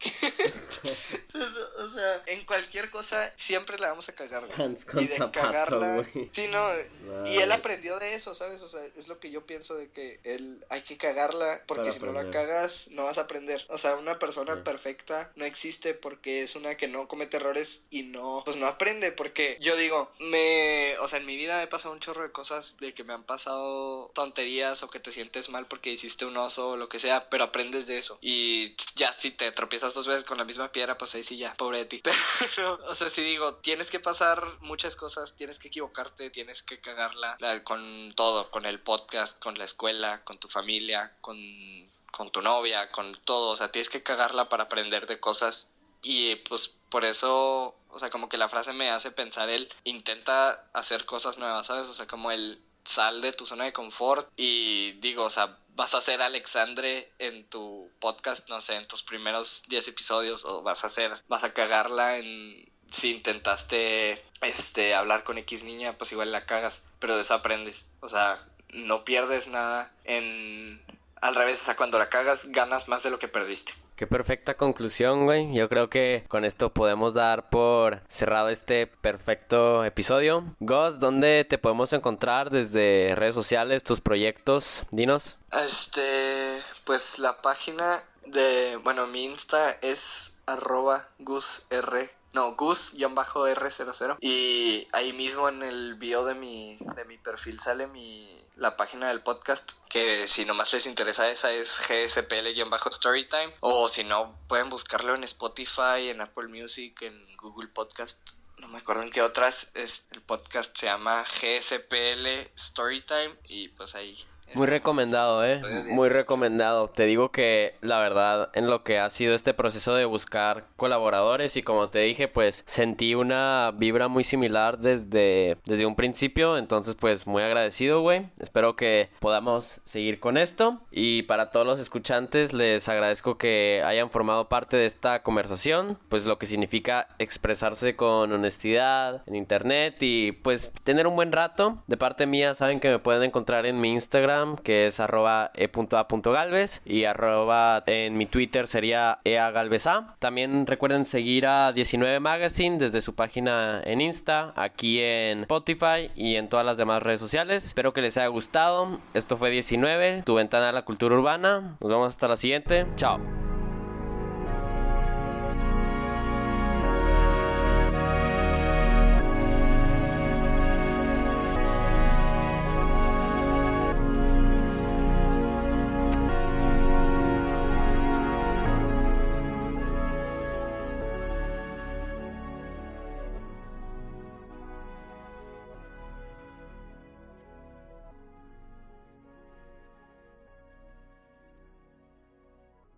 Entonces, o sea, en cualquier cosa siempre la vamos a cagar. Pants con y de zapatos, cagarla. güey. Sí, no, y él aprendió de eso, ¿sabes? O sea, es lo que yo pienso de que él hay que cagarla porque Para si no la cagas no vas a aprender. O sea, una persona Sí. perfecta no existe porque es una que no comete errores y no, pues no aprende porque yo digo, me, o sea, en mi vida me he pasado un chorro de cosas de que me han pasado tonterías o que te sientes mal porque hiciste un oso o lo que sea, pero aprendes de eso. Y ya si te tropiezas dos veces con la misma piedra, pues ahí sí ya, pobre de ti. Pero, o sea, si digo, tienes que pasar muchas cosas, tienes que equivocarte, tienes que cagarla la- con todo, con el podcast, con la escuela, con tu familia, con, con tu novia, con todo. O sea, tienes que cagarla para aprender de cosas. Y pues por eso, o sea, como que la frase me hace pensar el intenta hacer cosas nuevas, ¿sabes? O sea, como el sal de tu zona de confort y digo, o sea, vas a ser Alexandre en tu podcast, no sé, en tus primeros 10 episodios o vas a hacer, vas a cagarla en si intentaste este hablar con X niña, pues igual la cagas, pero de eso aprendes. O sea, no pierdes nada en al revés, o sea, cuando la cagas ganas más de lo que perdiste. Qué perfecta conclusión, güey. Yo creo que con esto podemos dar por cerrado este perfecto episodio. Gus, ¿dónde te podemos encontrar desde redes sociales, tus proyectos? Dinos. Este, pues la página de, bueno, mi Insta es arroba gusr no, Gus-R00. Y ahí mismo en el bio de mi, de mi perfil sale mi, la página del podcast. Que si nomás les interesa esa es GSPL-Storytime. O si no, pueden buscarlo en Spotify, en Apple Music, en Google Podcast. No me acuerdo en qué otras. Es, el podcast se llama GSPL Storytime. Y pues ahí muy recomendado, ¿eh? Muy recomendado. Te digo que la verdad en lo que ha sido este proceso de buscar colaboradores y como te dije, pues sentí una vibra muy similar desde, desde un principio. Entonces, pues muy agradecido, güey. Espero que podamos seguir con esto. Y para todos los escuchantes, les agradezco que hayan formado parte de esta conversación. Pues lo que significa expresarse con honestidad en internet y pues tener un buen rato. De parte mía, saben que me pueden encontrar en mi Que es arroba e.a.galvez y arroba en mi Twitter sería eagalveza. También recuerden seguir a 19 Magazine desde su página en Insta, aquí en Spotify y en todas las demás redes sociales. Espero que les haya gustado. Esto fue 19, tu ventana a la cultura urbana. Nos vemos hasta la siguiente. Chao.